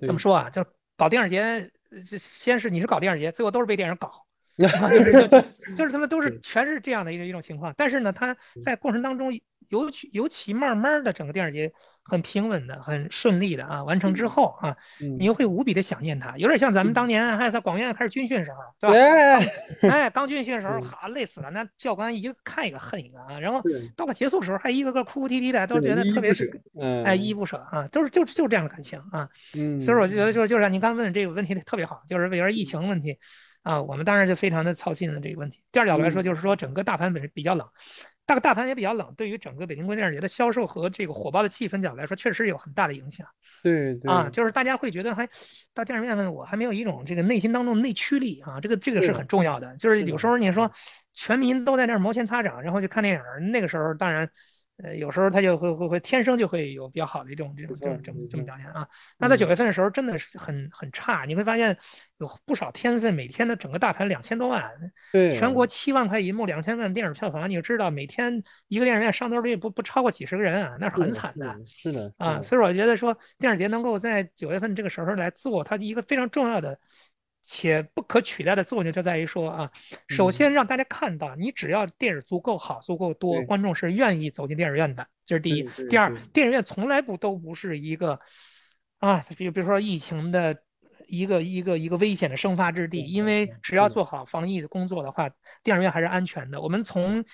S2: 怎么说啊，就搞电影节，呃先先是你是搞电影节，最后都是被电影搞。啊，就是就就是他们都是
S1: 是。
S2: 全是这样的一个一种情况，但是呢，他在过程当中，尤其尤其慢慢的整个电影节很平稳的、很顺利的啊完成之后啊，
S1: 嗯
S2: 你又会无比的想念他，有点像咱们当年还在广院开始军训时候，对吧？
S1: 对，
S2: 哎，刚军训的时候，
S1: 嗯。
S2: 哈累死了，那教官一个看一个恨一个啊，然后到了结束的时候，还一个个哭哭啼啼的，都觉得特别
S1: 依依不舍嗯，
S2: 哎依依不舍啊，都是就就这样的感情啊。
S1: 嗯，
S2: 所以我就觉得就是就是您刚问的这个问题特别好，就是为了疫情问题啊，我们当然就非常的操心的这个问题。第二角度来说，
S1: 嗯。
S2: 就是说整个大盘本身比较冷，大个大盘也比较冷，对于整个北京国际电影节的销售和这个火爆的气氛角度来说，确实有很大的影响
S1: 对对
S2: 啊。就是大家会觉得还到电影院呢，我还没有一种这个内心当中的内驱力啊，这个这个是很重要的。就是有时候你说全民都在那儿摩拳擦掌，然后去看电影，那个时候当然。呃，有时候他就会会会天生就会有比较好的一种这种这种这种这么表现啊。那在
S1: 嗯
S2: 九月份的时候，真的是很很差，你会发现有不少天份每天的整个大盘两千多万，
S1: 对，
S2: 全国七万块银幕，两千万电影票房，你就知道每天一个电影院上座率不不超过几十个人啊，那是很惨的。
S1: 是的
S2: 啊，所以我觉得说电影节能够在九月份这个时候来做，它一个非常重要的且不可取代的作用就在于说啊，首
S1: 嗯。
S2: 先让大家看到，你只要电影足够好、足够多，观众是愿意走进电影院的，这是第一。第二，电影院从来不都不是一个啊，比比如说疫情的一个一个一个危险的生发之地，因为只要做好防疫的工作的话，电影院还是安全的。我们从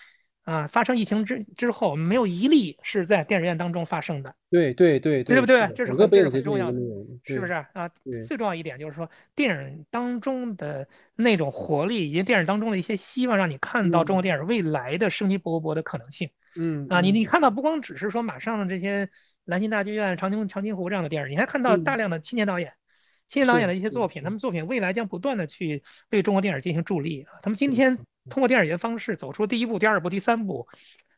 S2: 啊发生疫情之之后，没有一例是在电影院当中发生的。
S1: 对对对
S2: 对不对这是很这是很重要的是不是啊？最重要一点就是说，电影当中的那种活力，以及电影当中的一些希望，让你看到中国电影未来的生机勃勃的可能性
S1: 嗯
S2: 啊！你
S1: 嗯
S2: 你看到不光只是说马上的这些兰心大剧院、长津长津湖这样的电影，你还看到
S1: 嗯
S2: 大量的青年导演。青年导演的一些作品，他们作品未来将不断的去为中国电影进行助力啊！他们今天通过电影节的方式走出第一步、第二步、第三步，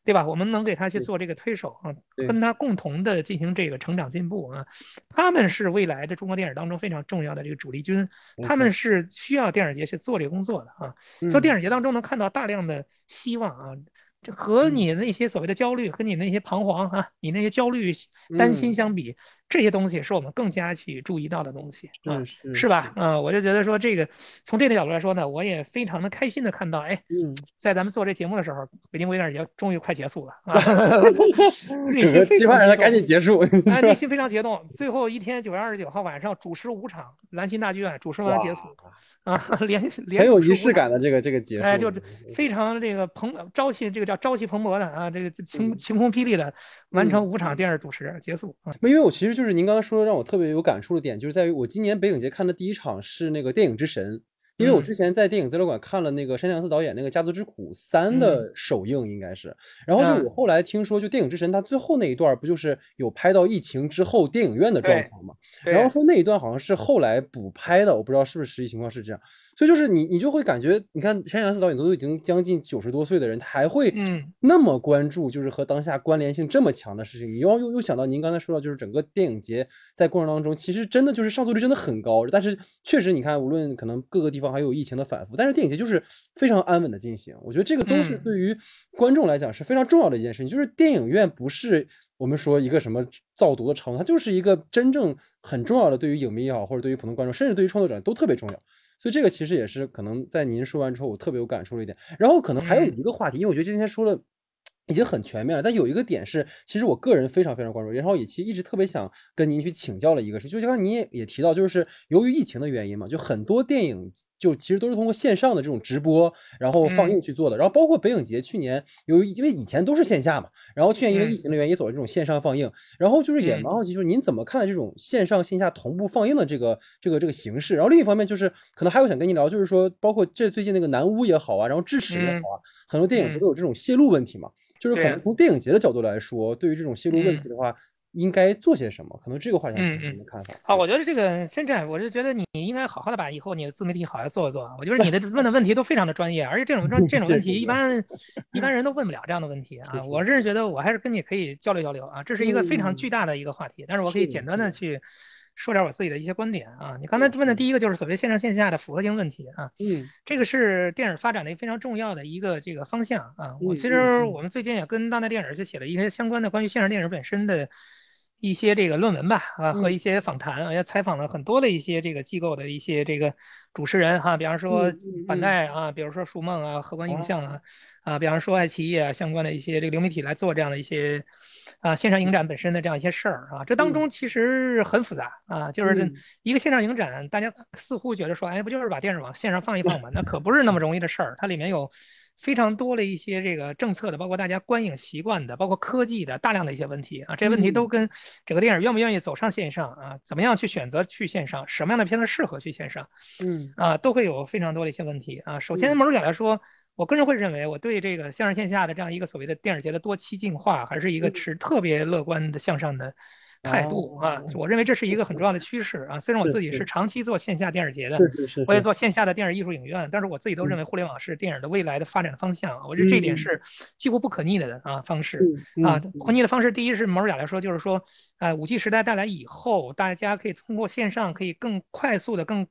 S2: 对吧？我们能给他去做这个推手啊，跟他共同的进行这个成长进步啊。他们是未来的中国电影当中非常重要的这个主力军，他们是需要电影节去做这个工作的啊。所以电
S1: 嗯
S2: 影节当中能看到大量的希望啊，这和
S1: 嗯
S2: 你那些所谓的焦虑和你那些彷徨啊，你那些焦虑、担心
S1: 嗯
S2: 相比，这些东西是我们更加去注意到的东西啊。
S1: 是
S2: 吧？嗯、我就觉得说这个，从这个角度来说呢，我也非常的开心的看到，哎，
S1: 嗯，
S2: 在咱们做这节目的时候，北京国际电影节终于快结束了啊！内
S1: 整个期
S2: 心非常激
S1: 盼让它赶紧结束，
S2: 哎，内心非常激动。最后一天，九月二十九号晚上主持五场，兰心大剧院主持完结束啊，连连
S1: 很有仪式感的这个这个结束，
S2: 哎，就是非常这个蓬朝气，这个叫朝气蓬勃的啊，这个晴
S1: 嗯
S2: 晴空霹雳的完成
S1: 嗯
S2: 五场电视主持结束啊。
S1: 因为我其实就是您刚刚说的让我特别有感触的点，就是在于我今年北影节看的第一场是那个电影之神，因为我之前在电影资料馆看了那个山田洋次导演那个《家族之苦三》的首映，应该是。然后就我后来听说，就《电影之神》他最后那一段不就是有拍到疫情之后电影院的状况嘛？然后说那一段好像是后来补拍的，我不知道是不是实际情况是这样。所以就是你，你就会感觉，你看山田洋次导演都已经将近九十多岁的人，他还会那么关注，就是和当下关联性这么强的事情。你又又又想到您刚才说到，就是整个电影节在过程当中，其实真的就是上座率真的很高。但是确实，你看，无论可能各个地方还有疫情的反复，但是电影节就是非常安稳的进行。我觉得这个都是对于观众来讲是非常重要的一件事情。就是电影院不是我们说一个什么造毒的场所，它就是一个真正很重要的，对于影迷也好，或者对于普通观众，甚至对于创作者都特别重要。所以这个其实也是可能在您说完之后，我特别有感触的一点。然后可能还有一个话题，因为我觉得今天说了。已经很全面了，但有一个点是，其实我个人非常非常关注，然后也其实一直特别想跟您去请教的一个事，就刚刚您也也提到，就是由于疫情的原因嘛，就很多电影就其实都是通过线上的这种直播，然后放映去做的，然后包括北影节去年由于因为以前都是线下嘛，然后去年因为疫情的原因也走了这种线上放映，然后就是也蛮好奇，就是您怎么看待这种线上线下同步放映的这个这个这个形式？然后另一方面就是可能还有想跟您聊，就是说包括这最近那个南屋也好啊，然后智齿也好啊，很多电影不都有这种泄露问题嘛？就是可能从电影节的角度来说，对于这种泄露问题的话，应该做些什么？可能这个话题是您的看法。
S2: 好，我觉得这个深圳，我是觉得你应该好好的把以后你的自媒体好好做一做。我觉得你的 问的问题都非常的专业，而且这种 这种问题一般一般人都问不了这样的问题啊。我是觉得我还是跟你可以交流交流啊，这是一个非常巨大的一个话题，但是我可以简单的去。说点我自己的一些观点啊，你刚才问的第一个就是所谓线上线下的复合性问题啊，
S1: 嗯，
S2: 这个是电影发展的一个非常重要的一个这个方向啊。我其实我们最近也跟当代电影去写了一些相关的关于线上电影本身的一些这个论文吧啊和一些访谈，也采访了很多的一些这个机构的一些这个主持人哈，比方说板带啊，比如说数梦啊、荷官影像啊，啊，比方说爱奇艺啊相关的一些这个流媒体来做这样的一些。啊，线上影展本身的这样一些事儿啊，这当中其实很复杂啊，就是一个线上影展，大家似乎觉得说，哎，不就是把电视往线上放一放吗？那可不是那么容易的事儿，它里面有非常多的一些这个政策的，包括大家观影习惯的，包括科技的大量的一些问题啊，这些问题都跟整个电影愿不愿意走上线上啊，怎么样去选择去线上，什么样的片子适合去线上，
S1: 嗯，
S2: 啊，都会有非常多的一些问题啊。首先，某种角度来说。我个人会认为，我对这个线上线下的这样一个所谓的电影节的多期进化，还是一个持特别乐观的向上的态度啊。我认为这是一个很重要的趋势啊。虽然我自己是长期做线下电影节的，我也做线下的电影艺术影院，但是我自己都认为互联网是电影的未来的发展方向。我觉得这一点是几乎不可逆的啊方式啊。不可逆的方式，第一是某种角度来说，就是说，呃，五 G 时代带来以后，大家可以通过线上可以更快速的、更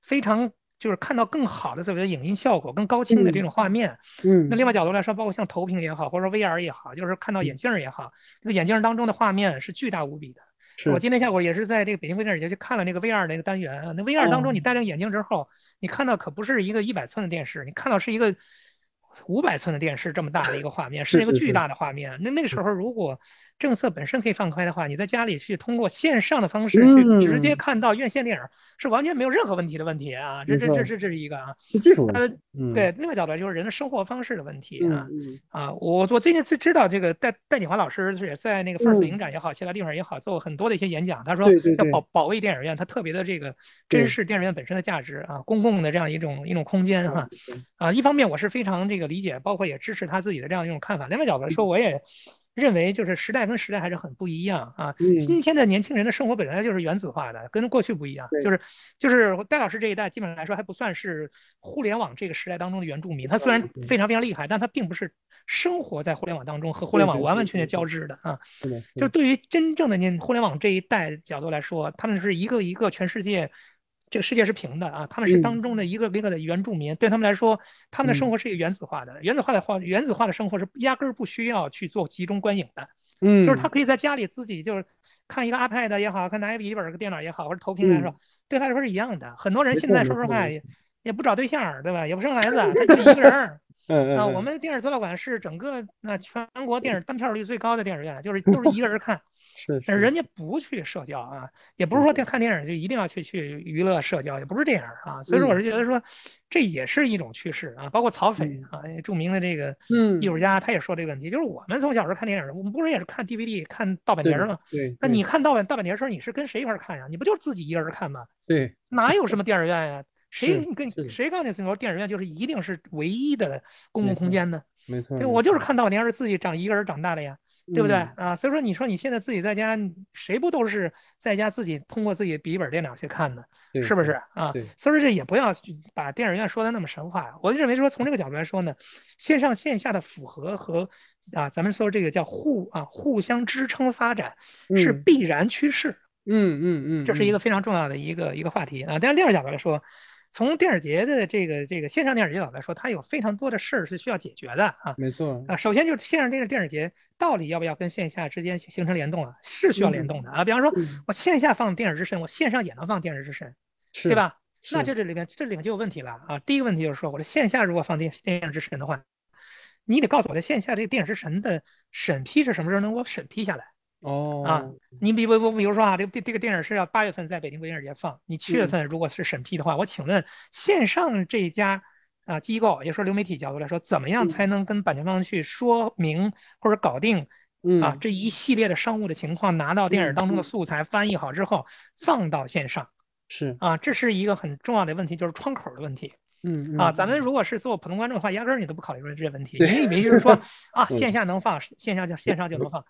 S2: 非常。就是看到更好的所谓的影音效果，更高清的这种画面。
S1: 嗯，
S2: 那另外角度来说，包括像投屏也好，或者说 VR 也好，就是看到眼镜也好，这个眼镜当中的画面是巨大无比的。我今天下午也是在这个北京微电影节去看了那个 VR 那个单元。那 VR 当中，你戴上眼镜之后，你看到可不是一个一百寸的电视，你看到是一个。五百寸的电视这么大的一个画面，是一个巨大的画面。那那个时候，如果政策本身可以放开的话，你在家里去通过线上的方式去直接看到院线电影，是完全没有任何问题的问题啊！这这这这这是一个啊，
S1: 是技术问
S2: 题。对，另外角度就是人的生活方式的问题啊啊！我我最近是知道这个戴戴锦华老师是在那个 First 影展也好，其他地方也好，做很多的一些演讲。他说要保保卫电影院，他特别的这个珍视电影院本身的价值啊，公共的这样一种一种空间哈啊！一方面我是非常这个理解，包括也支持他自己的这样一种看法。另外角度来说，我也。认为就是时代跟时代还是很不一样啊！今天的年轻人的生活本来就是原子化的，跟过去不一样。就是就是戴老师这一代，基本上来说还不算是互联网这个时代当中的原住民。他虽然非常非常厉害，但他并不是生活在互联网当中和互联网完完全全交织的啊。就对于真正的您互联网这一代角度来说，他们是一个一个全世界。这个世界是平的啊，他们是当中的一个一个的原住民，对他们来说，他们的生活是一个原子化的，原子化的话，原子化的生活是压根儿不需要去做集中观影的，
S1: 嗯，
S2: 就是他可以在家里自己就是看一个 iPad 也好看拿一笔记本个电脑也好，或者投屏来说，对他来说是一样的。很多人现在说实话也也不找对象，对吧？也不生孩子，他就一个人。啊，我们电影资料馆是整个那全国电影单票率最高的电影院，就是都是一个人看。
S1: 是，但是
S2: 人家不去社交啊，也不是说电看电影就一定要去去娱乐社交，也不是这样啊。所以说，我是觉得说，这也是一种趋势啊。包括曹斐啊，著名的这个艺术家，他也说这个问题，就是我们从小时候看电影，我们不是也是看 DVD 看盗版碟吗？
S1: 对。
S2: 那你看盗版盗版碟的时候，你是跟谁一块看呀？你不就是自己一个人看吗？
S1: 对。
S2: 哪有什么电影院呀？谁跟谁告诉你说电影院就是一定是唯一的公共空间呢？
S1: 没错，
S2: 对，我就是看到你要是自己长一个人长大的呀。对不对啊？所以说，你说你现在自己在家，谁不都是在家自己通过自己笔记本电脑去看的，是不是啊？所以说这也不要把电影院说的那么神话。我就认为说从这个角度来说呢，线上线下的符合和啊，咱们说这个叫互啊互相支撑发展是必然趋势。
S1: 嗯嗯嗯，
S2: 这是一个非常重要的一个一个话题啊。但是第二角度来说。从电影节的这个这个线上电影节角度来说，它有非常多的事儿是需要解决的啊。
S1: 没错
S2: 啊，首先就是线上这个电影节到底要不要跟线下之间形成联动啊？是需要联动的啊。比方说，我线下放《电影之神》，我线上也能放《电影之神》，对吧？那就这里面这里面就有问题了啊。第一个问题就是说，我的线下如果放电《电影之神》的话，你得告诉我，在线下这个《电影之神》的审批是什么时候能给我审批下来？
S1: 哦。
S2: 啊，你比不不，比如说啊，这个这个电影是要八月份在北京国际电影节放，你七月份如果是审批的话，我请问线上这家啊机构，也说流媒体角度来说，怎么样才能跟版权方去说明或者搞定啊这一系列的商务的情况，拿到电影当中的素材翻译好之后放到线上？
S1: 是。
S2: 啊，这是一个很重要的问题，就是窗口的问题。
S1: 嗯
S2: 啊，咱们如果是做普通观众的话，压根儿你都不考虑这些问题，你以为就是说 啊，线下能放，线下就线上就能放。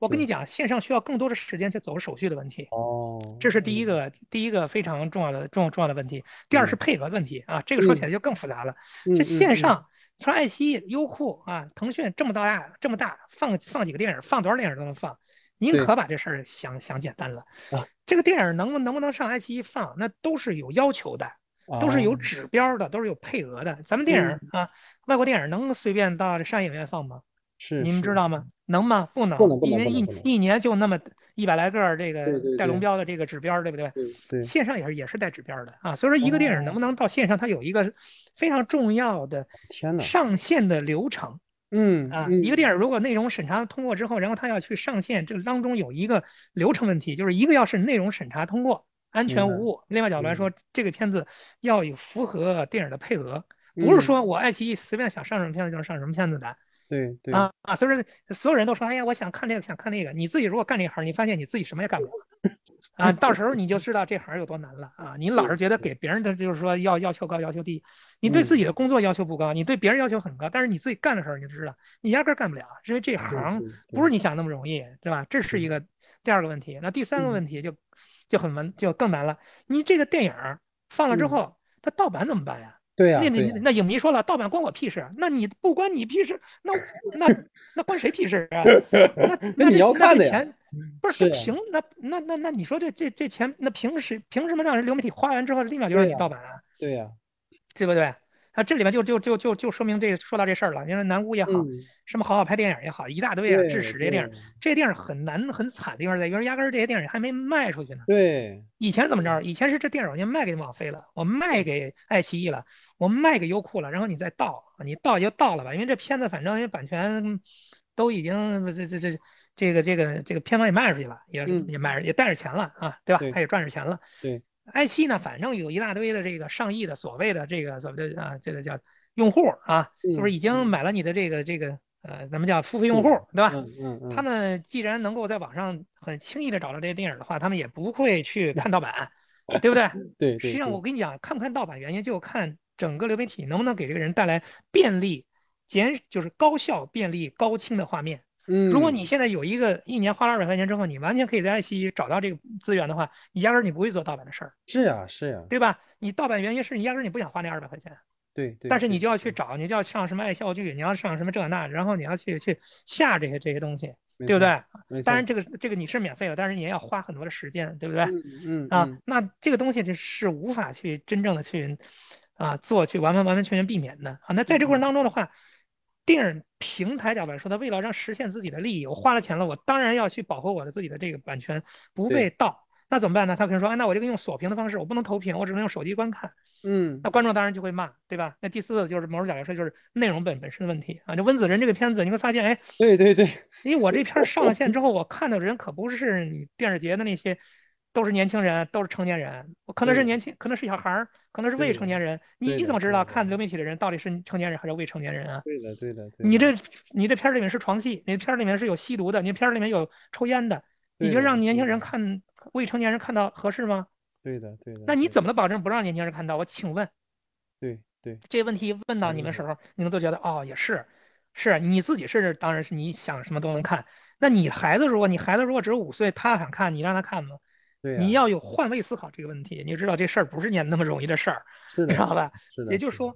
S2: 我跟你讲，线上需要更多的时间去走手续的问题。
S1: 哦，
S2: 这是第一个，第一个非常重要的重重要的问题。第二是配额问题啊，这个说起来就更复杂了。这线上，从爱奇艺、优酷啊、腾讯这么大这么大，放放几个电影，放多少电影都能放。您可把这事儿想想简单了啊。这个电影能不能不能上爱奇艺放，那都是有要求的。都是有指标的，都是有配额的。咱们电影啊，外国电影能随便到这商业影院放吗？
S1: 是，
S2: 你们知道吗？能吗？
S1: 不
S2: 能，因为一一年就那么一百来个这个带龙标的这个指标，对不对？
S1: 对。
S2: 线上也是也是带指标的啊。所以说，一个电影能不能到线上，它有一个非常重要的上线的流程。
S1: 嗯
S2: 啊，一个电影如果内容审查通过之后，然后它要去上线，这个当中有一个流程问题，就是一个要是内容审查通过。安全无误。另外角度来说，这个片子要有符合电影的配额，不是说我爱奇艺随便想上什么片子就能上什么片子的。
S1: 对对
S2: 啊啊！所以说所有人都说，哎呀，我想看这个，想看那个。你自己如果干这行，你发现你自己什么也干不了 啊！到时候你就知道这行有多难了啊！你老是觉得给别人的就是说要要求高要求低，你对自己的工作要求不高，你对别人要求很高，但是你自己干的时候你就知道，你压根干不了，因为这行不是你想那么容易，对吧？这是一个第二个问题。那第三个问题就。就很难，就更难了。你这个电影放了之后，它盗版怎么办呀？
S1: 对呀，
S2: 那那那影迷说了，盗版关我屁事。那你不关你屁事，那 那那关谁屁事啊？那 那
S1: 你要看的
S2: 钱不是凭那那那那你说这这这钱那凭什凭什么让人流媒体花完之后立马就让你盗版啊？
S1: 对呀，
S2: 对不对？啊，这里面就就就就就说明这说到这事儿了。你说南屋也好，什么好好拍电影也好，一大堆啊，致使这些电影，这些电影很难很惨的地方在于，压根儿这些电影还没卖出去呢。
S1: 对，
S2: 以前怎么着？以前是这电影我先卖给网飞了，我卖给爱奇艺了，我卖给优酷了，然后你再盗，你盗就盗了吧，因为这片子反正因为版权都已经这这这这个这个这个片方也卖出去了，也也卖也带着钱了啊，对吧？他也赚着钱了。
S1: 对。
S2: 爱奇艺呢，反正有一大堆的这个上亿的所谓的这个所谓的啊，这个叫用户啊，就是已经买了你的这个这个呃，咱们叫付费用户，对吧？
S1: 嗯嗯嗯。
S2: 他们既然能够在网上很轻易的找到这些电影的话，他们也不会去看盗版，对不对？
S1: 对。
S2: 实际上我跟你讲，看不看盗版原因就看整个流媒体能不能给这个人带来便利、简就是高效、便利、高清的画面。如果你现在有一个一年花了二百块钱之后，你完全可以在爱奇艺找到这个资源的话，你压根儿你不会做盗版的事儿。
S1: 是呀，是呀，
S2: 对吧？你盗版原因是你压根儿你不想花那二百块钱。
S1: 对对。
S2: 但是你就要去找，你就要上什么爱笑剧，你要上什么这那，然后你要去去下这些这些东西，对不对？当然这个这个你是免费的，但是你也要花很多的时间，对不对？
S1: 嗯。
S2: 啊，那这个东西是无法去真正的去啊做去完完完完全全避免的啊。那在这过程当中的话。电影平台角度来说，他为了让实现自己的利益，我花了钱了，我当然要去保护我的自己的这个版权不被盗。那怎么办呢？他可能说，啊，那我这个用锁屏的方式，我不能投屏，我只能用手机观看。
S1: 嗯，
S2: 那观众当然就会骂，对吧？那第四个就是某种角度来说，就是内容本本身的问题啊。这温子仁这个片子，你会发现，哎，
S1: 对对对，
S2: 因为我这片上了线之后，我看的人可不是你电视节的那些。都是年轻人，都是成年人，可能是年轻，可能是小孩儿，可能是未成年人。你你怎么知道看流媒体的人到底是成年人还是未成年人啊？
S1: 对的，对的。
S2: 你这你这片儿里面是床戏，你片儿里面是有吸毒的，你片儿里面有抽烟的，你觉得让年轻人看未成年人看到合适吗？
S1: 对的，对的。
S2: 那你怎么能保证不让年轻人看到？我请问，
S1: 对对，
S2: 这个问题问到你们时候，你们都觉得哦，也是，是你自己是，当然是你想什么都能看。那你孩子，如果你孩子如果只有五岁，他想看，你让他看吗？
S1: 对，
S2: 你要有换位思考这个问题，你就知道这事儿不是你那么容易的事儿，知道吧？
S1: 是的。
S2: 也就是说，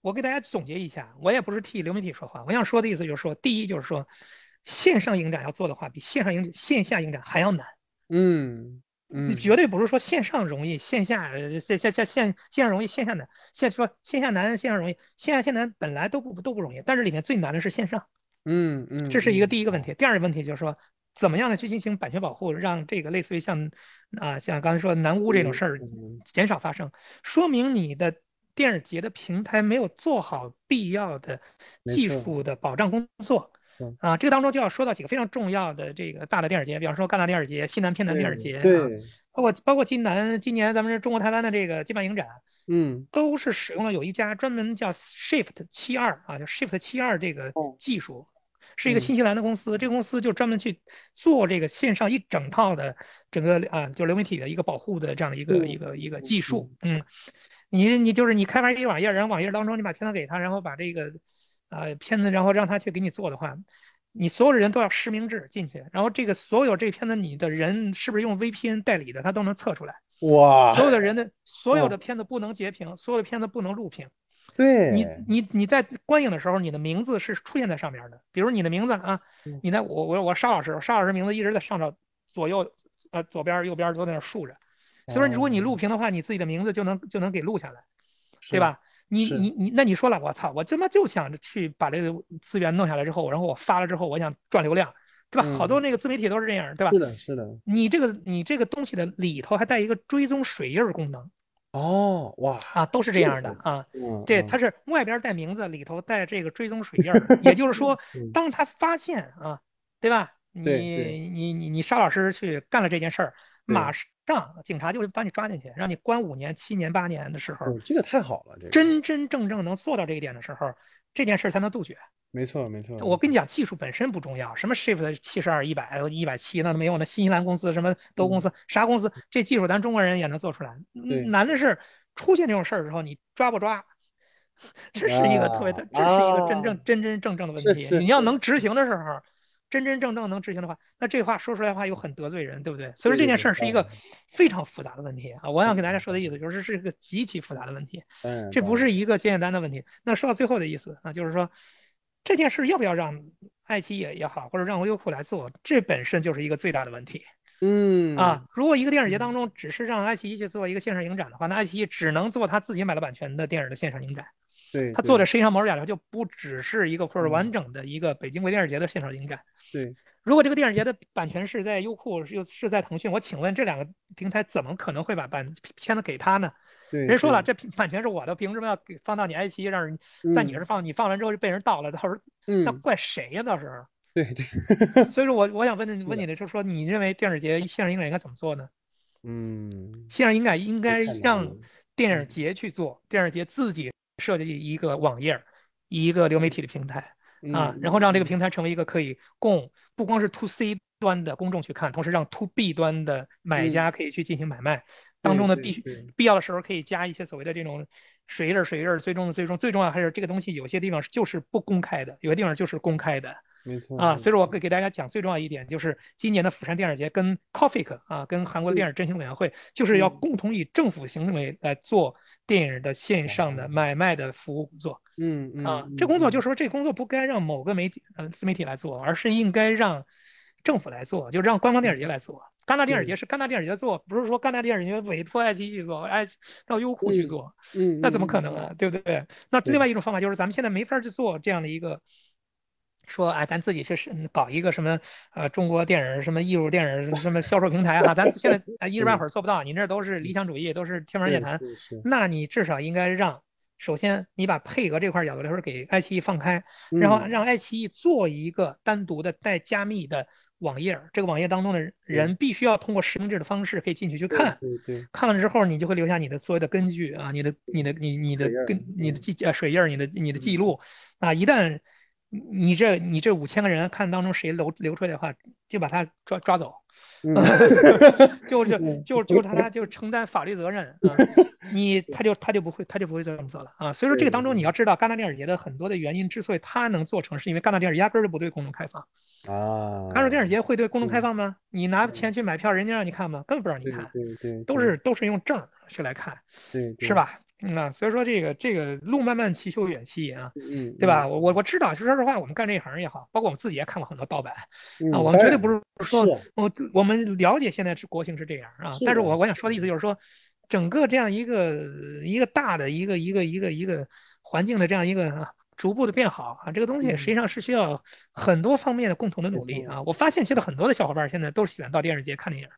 S2: 我给大家总结一下，我也不是替流媒体说话，我想说的意思就是说，第一就是说，线上影展要做的话，比线上影线下影展还要难。
S1: 嗯。
S2: 你绝对不是说线上容易，线下线线线线线上容易，线下难。线说线下难，线上容易，线下线难本来都不都不容易，但是里面最难的是线上。
S1: 嗯嗯，
S2: 这是一个第一个问题。第二个问题就是说，怎么样的去进行版权保护，让这个类似于像啊像刚才说南屋这种事儿减少发生，说明你的电影节的平台没有做好必要的技术的保障工作。啊，这个当中就要说到几个非常重要的这个大的电影节，比方说戛纳电影节、西南偏南电影节，
S1: 对，
S2: 包括包括今南今年咱们中国台湾的这个金马影展，
S1: 嗯，
S2: 都是使用了有一家专门叫 Shift 七二啊，叫 Shift 七二这个技术，是一个新西兰的公司，这个公司就专门去做这个线上一整套的整个啊，就流媒体的一个保护的这样的一个一个一个技术，嗯，你你就是你开发一个网页，然后网页当中你把片子给他，然后把这个。啊，片子，然后让他去给你做的话，你所有的人都要实名制进去，然后这个所有这片子你的人是不是用 VPN 代理的，他都能测出来。
S1: 哇！
S2: 所有的人的所有的片子不能截屏，所有的片子不能录屏。
S1: 对。
S2: 你你你在观影的时候，你的名字是出现在上面的，比如你的名字啊，你在我我我沙老师，沙老师名字一直在上头左右呃左边右边都在那竖着，所以说如果你录屏的话，你自己的名字就能就能给录下来，对吧？你你你，那你说了，我操，我他妈就想着去把这个资源弄下来之后，然后我发了之后，我想赚流量，对吧？好多那个自媒体都是这样，对吧？
S1: 是的，是的。
S2: 你这个你这个东西的里头还带一个追踪水印功能。
S1: 哦，哇
S2: 啊，都是这样的啊。对它是外边带名字，里头带这个追踪水印，也就是说，当他发现啊，对吧？你你你你沙老师去干了这件事儿。马上，警察就会把你抓进去，让你关五年、七年、八年的时候，
S1: 这个太好了。这
S2: 真真正正能做到这一点的时候，这件事才能杜绝。
S1: 没错，没错。
S2: 我跟你讲，技术本身不重要，什么 Shift 七十二、一百、一百七那都没有。那新西兰公司什么都公司啥公司，这技术咱中国人也能做出来。难的是出现这种事儿之后，你抓不抓？这是一个特别的，这是一个真正真真正正的问题。你要能执行的时候。真真正正能执行的话，那这话说出来的话又很得罪人，对不对？所以说这件事儿是一个非常复杂的问题啊！我想给大家说的意思就是，是一个极其复杂的问题。
S1: 嗯，
S2: 这不是一个简简单的问题。那说到最后的意思啊，就是说这件事要不要让爱奇艺也也好，或者让优酷来做，这本身就是一个最大的问题。
S1: 嗯
S2: 啊，如果一个电影节当中只是让爱奇艺去做一个线上影展的话，那爱奇艺只能做他自己买了版权的电影的线上影展。
S1: 对，
S2: 他做的实际上某种讲就不只是一个或者完整的一个北京微电影节的线上影展。
S1: 对，
S2: 如果这个电影节的版权是在优酷，又是在腾讯，我请问这两个平台怎么可能会把版片子给他呢？人说了，这版权是我的，凭什么要给放到你爱奇艺让人在你这放？你放完之后就被人盗了，到时候那怪谁呀？到时候
S1: 对对，
S2: 所以说我我想问问你的就是说，你认为电影节线上影展应该怎么做呢？
S1: 嗯，
S2: 线上应该应该让电影节去做，电影节自己。设计一个网页，一个流媒体的平台啊，然后让这个平台成为一个可以供不光是 to C 端的公众去看，同时让 to B 端的买家可以去进行买卖。当中的，必须必要的时候可以加一些所谓的这种水印儿、水印儿。最终的最终最重要还是这个东西，有些地方就是不公开的，有些地方就是公开的。
S1: 没错
S2: 啊，所以说我给给大家讲最重要一点，就是今年的釜山电影节跟 Coffee 啊，跟韩国电影振兴委员会，就是要共同以政府行为来做电影的线上的买卖的服务工作。
S1: 嗯嗯
S2: 啊，这工作就是说，这工作不该让某个媒体呃自媒体来做，而是应该让政府来做，就让官方电影节来做。戛纳电影节是戛纳电影节做，不是说戛纳电影节委托爱奇艺去做，爱让优酷去做。
S1: 嗯，
S2: 那怎么可能啊？对不对？那另外一种方法就是咱们现在没法去做这样的一个。说哎，咱自己去是搞一个什么呃中国电影什么艺术电影什么销售平台啊，咱现在啊 一时半会儿做不到，你这都是理想主义，都是天方夜谭。那你至少应该让，首先你把配额这块角度来说给爱奇艺放开，然后让爱奇艺做一个单独的带加密的网页，这个网页当中的人必须要通过实名制的方式可以进去去看，看了之后你就会留下你的所谓的根据啊，你的你的你你的跟你的记呃水印，你的你的记录。啊，一旦。你这你这五千个人看当中谁流流出来的话，就把他抓抓走，就是就就他他就承担法律责任 啊，你他就他就不会他就不会这么做了啊。所以说这个当中你要知道，戛纳电影节的很多的原因之所以他能做成，是因为戛纳电影压根儿就不对公众开放
S1: 啊。
S2: 戛纳电影节会对公众开放吗？你拿钱去买票，人家让你看吗？根本不让你看，
S1: 对对，
S2: 都是都是用证去来看，
S1: 对，
S2: 是吧？嗯啊，所以说这个这个路漫漫其修远兮啊，
S1: 嗯，
S2: 对吧？我我我知道，说实话，我们干这一行也好，包括我们自己也看过很多盗版
S1: 啊，
S2: 我们绝对不是说我我们了解现在是国情是这样啊，但是我我想说的意思就是说，整个这样一个一个大的一个一个一个一个环境的这样一个。逐步的变好啊，这个东西实际上是需要很多方面的共同的努力啊。我发现现在很多的小伙伴现在都喜欢到电视节看电影，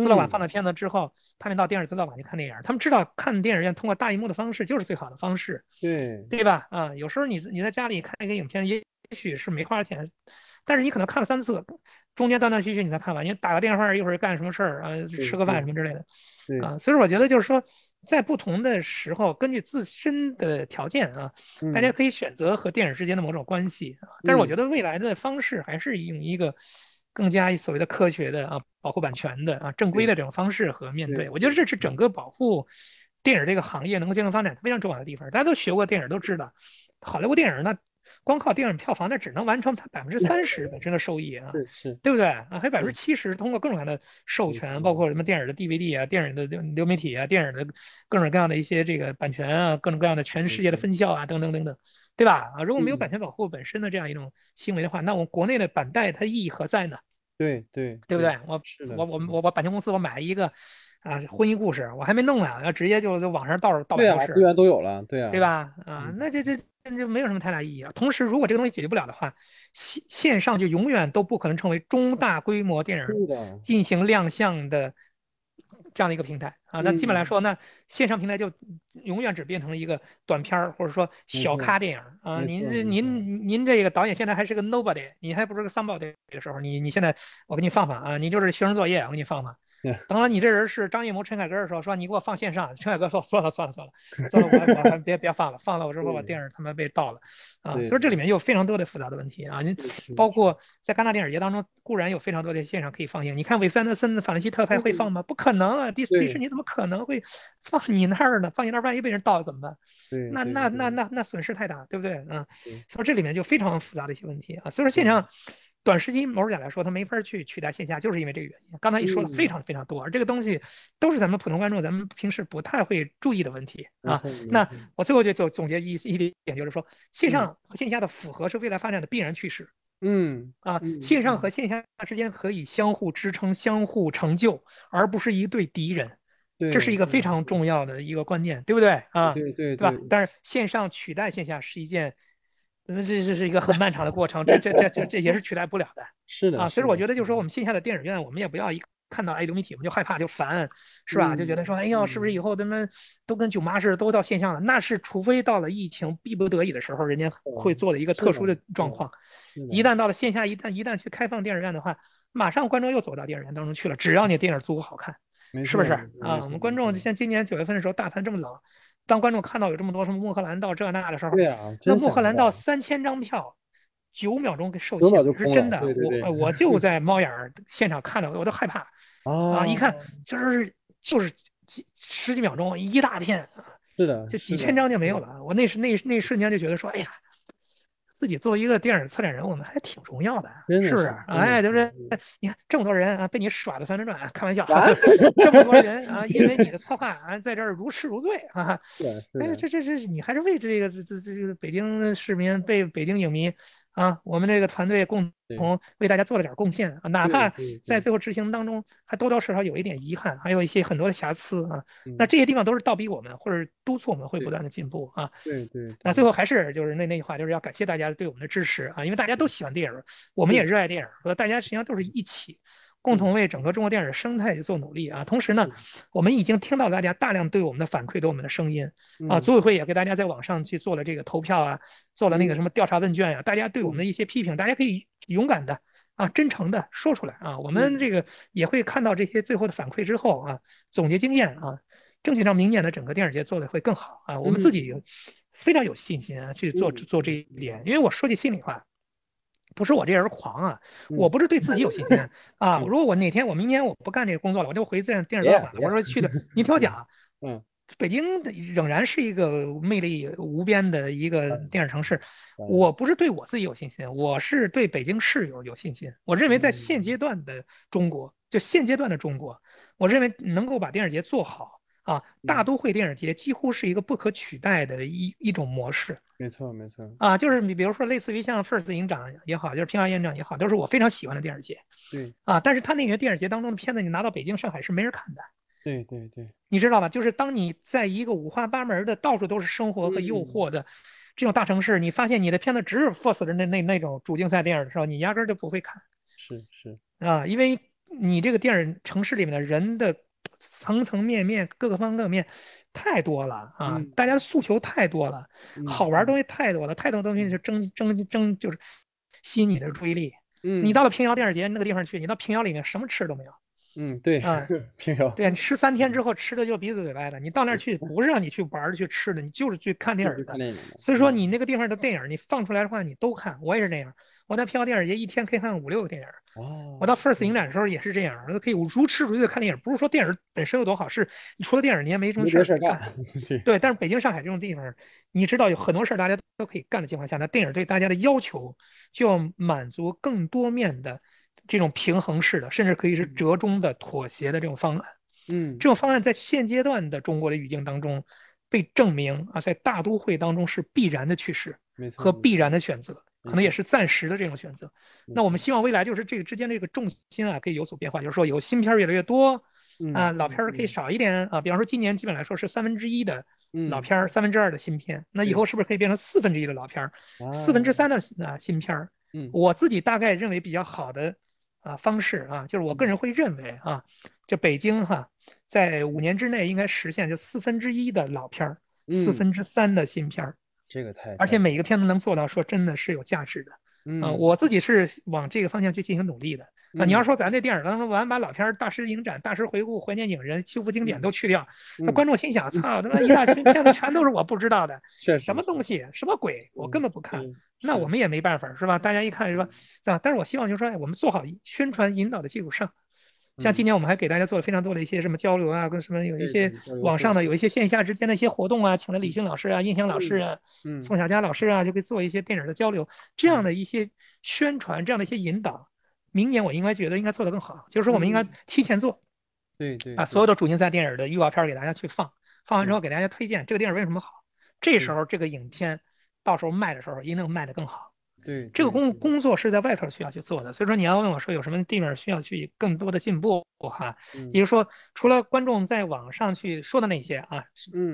S2: 资料馆放了片子之后，他们到电视资料馆去看电影，他们知道看电影院通过大荧幕的方式就是最好的方式，
S1: 对
S2: 对吧？啊，有时候你你在家里看一个影片，也许是没花钱，但是你可能看了三次，中间断断续续你才看完，你打个电话一会儿干什么事儿啊，吃个饭什么之类的，啊，所以说我觉得就是说。在不同的时候，根据自身的条件啊，大家可以选择和电影之间的某种关系啊。但是我觉得未来的方式还是用一个更加所谓的科学的啊，保护版权的啊，正规的这种方式和面对。我觉得这是整个保护电影这个行业能够健康发展非常重要的地方。大家都学过电影，都知道好莱坞电影那。光靠电影票房，那只能完成它百分之三十本身的收益啊，
S1: 是是，
S2: 对不对啊？还有百分之七十通过各种各样的授权，包括什么电影的 DVD 啊、电影的流媒体啊、电影的各种各样的一些这个版权啊、各种各样的全世界的分校啊，等等等等，对吧？啊，如果没有版权保护本身的这样一种行为的话，那我们国内的版带它意义何在呢？
S1: 对对，
S2: 对不对？我我我我我版权公司我买一个。啊，婚姻故事我还没弄呢，要直接就就网上盗盗版
S1: 模式，资源都有了，对啊，
S2: 对吧？啊，那这这就没有什么太大意义了。同时，如果这个东西解决不了的话，线线上就永远都不可能成为中大规模电影进行亮相的这样的一个平台啊。那基本来说，那线上平台就永远只变成了一个短片儿或者说小咖电影啊。您这您您这个导演现在还是个 nobody，你还不是个 somebody 的时候，你你现在我给你放放啊，你就是学生作业，我给你放放。等了你这人是张艺谋、陈凯歌的时候，说你给我放线上，陈凯歌说算了算了算了，算了我我还别别放了，放了我之后把电影他妈被盗了啊！所以这里面有非常多的复杂的问题啊！你包括在戛纳电影节当中，固然有非常多的线上可以放映，你看韦斯安德森的《法兰西特派》会放吗？不可能啊！迪迪士尼怎么可能会放你那儿呢？放你那儿万一被人盗了怎么办？那那那那那损失太大，对不对？啊，所以这里面就非常复杂的一些问题啊！所以说线上。短时间某种讲来说，它没法去取代线下，就是因为这个原因。刚才也说了非常非常多，而这个东西都是咱们普通观众，咱们平时不太会注意的问题啊。那我最后就就总结一一点，就是说线上和线下的符合是未来发展的必然趋势。
S1: 嗯
S2: 啊，线上和线下之间可以相互支撑、相互成就，而不是一对敌人。这是一个非常重要的一个观念，对不对啊？
S1: 对对
S2: 对吧？但是线上取代线下是一件。那这这是一个很 漫长的过程，这这这这这也是取代不了的。
S1: 是的
S2: 啊，所以我觉得就是说，我们线下的电影院，我们也不要一看到哎流媒体，我们就害怕就烦，是吧？就觉得说，哎呦，是不是以后他们都跟舅妈似的，都到线上了？那是除非到了疫情逼不得已的时候，人家会做的一个特殊的状况。一旦到了线下，一旦一旦去开放电影院的话，马上观众又走到电影院当中去了。只要你电影足够好看，是不是啊？我们观众像今年九月份的时候，大盘这么冷。当观众看到有这么多什么穆赫兰道这那的时候，
S1: 对啊，
S2: 那穆赫兰道三千张票，九秒钟给售罄，是真的。我我 就在猫眼儿现场看到，我都害怕啊！一看就是就是几十几秒钟一大片，
S1: 是的，
S2: 就几千张就没有了。我那时那那瞬间就觉得说，哎呀。自己作为一个电影策展人，我们还挺荣耀的，是不是？哎，就是你看这么多人啊，被你耍的团团转，开玩笑，啊这么多人啊，因为你的策划啊，在这儿如痴如醉啊。哎，这这这，你还是为这个这这这个北京市民，被北京影迷。啊，我们这个团队共同为大家做了点贡献啊，哪怕在最后执行当中还多多少少有一点遗憾，还有一些很多的瑕疵啊，那这些地方都是倒逼我们或者督促我们会不断的进步啊。
S1: 对对。
S2: 那最后还是就是那那句话，就是要感谢大家对我们的支持啊，因为大家都喜欢电影，我们也热爱电影，和大家实际上都是一起。共同为整个中国电影生态做努力啊！同时呢，我们已经听到大家大量对我们的反馈，对我们的声音啊。组委会也给大家在网上去做了这个投票啊，做了那个什么调查问卷呀。大家对我们的一些批评，大家可以勇敢的啊，真诚的说出来啊。我们这个也会看到这些最后的反馈之后啊，总结经验啊，争取让明年的整个电影节做的会更好啊。我们自己非常有信心啊去做做这一点，因为我说句心里话。不是我这人狂啊，我不是对自己有信心 啊。如果我哪天我明年我不干这个工作了，我就回电电视。我说去的，您听我讲，
S1: 嗯，
S2: 北京仍然是一个魅力无边的一个电视城市。我不是对我自己有信心，我是对北京市有有信心。我认为在现阶段的中国，就现阶段的中国，我认为能够把电视节做好。啊，大都会电影节几乎是一个不可取代的一一种模式。
S1: 没错，没错。
S2: 啊，就是你比如说，类似于像 First 影展也好，就是平遥影展也好，都是我非常喜欢的电影节。
S1: 对。
S2: 啊，但是他那些电影节当中的片子，你拿到北京、上海是没人看的。
S1: 对对对。
S2: 你知道吧？就是当你在一个五花八门的、到处都是生活和诱惑的这种大城市，你发现你的片子只有 First 的那那那种主竞赛电影的时候，你压根儿就不会看。
S1: 是是。
S2: 啊，因为你这个电影城市里面的人的。层层面面，各个方各面，太多了啊！大家的诉求太多了，好玩东西太多了，太多东西就争争争，就是吸引你的注意力。
S1: 嗯，
S2: 你到了平遥电影节那个地方去，你到平遥里面什么吃都没有。
S1: 嗯，对
S2: 啊，
S1: 平遥，
S2: 对，吃三天之后吃的就鼻子嘴歪的。你到那儿去不是让你去玩去吃的，你就是去看电影的。所以说你那个地方的电影，你放出来的话，你都看。我也是这样。我在平遥电影节一天可以看五六个电影。
S1: 哦。
S2: 我到 First 影展的时候也是这样，可以如痴如醉的看电影。不是说电影本身有多好，是你除了电影你也没什么事
S1: 儿
S2: 干。对。对，但是北京、上海这种地方，你知道有很多事儿大家都可以干的情况下，那电影对大家的要求就要满足更多面的这种平衡式的，甚至可以是折中的、妥协的这种方案。
S1: 嗯。
S2: 这种方案在现阶段的中国的语境当中被证明啊，在大都会当中是必然的趋势和必然的选择。可能也是暂时的这种选择，那我们希望未来就是这个之间这个重心啊可以有所变化，就是说有新片越来越多，啊老片儿可以少一点啊，比方说今年基本来说是三分之一的老片儿，三分之二的新片，那以后是不是可以变成四分之一的老片儿，四分之三的啊新片儿？我自己大概认为比较好的啊方式啊，就是我个人会认为啊，这北京哈在五年之内应该实现就四分之一的老片儿，四分之三的新片儿。
S1: 这个太，
S2: 而且每一个片子能做到，说真的是有价值的。嗯，我自己是往这个方向去进行努力的。啊，你要说咱这电影当中，完把老片儿大师影展、大师回顾、怀念影人、修复经典都去掉，那观众心想：操，他妈一大群 片子全都是我不知道的，什么东西，什么鬼，我根本不看。那我们也没办法，是吧？大家一看是吧？啊，但是我希望就是说，哎我们做好宣传引导的基础上。像今年我们还给大家做了非常多的一些什么交流啊，跟什么有一些网上的有一些线下之间的一些活动啊，请了李迅老师啊、印象老师啊、宋小佳老师啊，就可以做一些电影的交流，这样的一些宣传，这样的一些引导。明年我应该觉得应该做得更好，就是说我们应该提前做，
S1: 对对，
S2: 把所有的主竞赛电影的预告片给大家去放，放完之后给大家推荐这个电影为什么好，这时候这个影片到时候卖的时候一定卖得更好。
S1: 对，
S2: 这个工工作是在外头需要去做的，所以说你要问我说有什么地方需要去更多的进步哈，也就是说除了观众在网上去说的那些啊，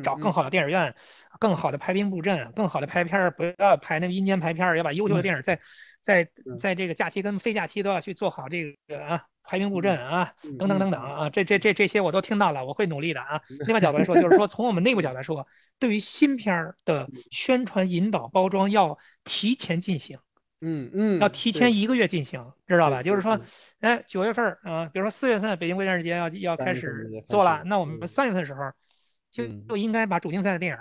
S2: 找更好的电影院，更好的排兵布阵，更好的拍片儿，不要拍那个阴间排片儿，要把优秀的电影在在在这个假期跟非假期都要去做好这个啊。排兵布阵啊，等等等等啊，这这这这些我都听到了，我会努力的啊。另外角度来说，就是说从我们内部角度来说，对于新片儿的宣传引导包装要提前进行，
S1: 嗯嗯，
S2: 要提前一个月进行，知道吧？就是说，哎，九月份啊，比如说四月份北京国际电视节要要开始做了，那我们三月份的时候就就应该把主竞赛的电影。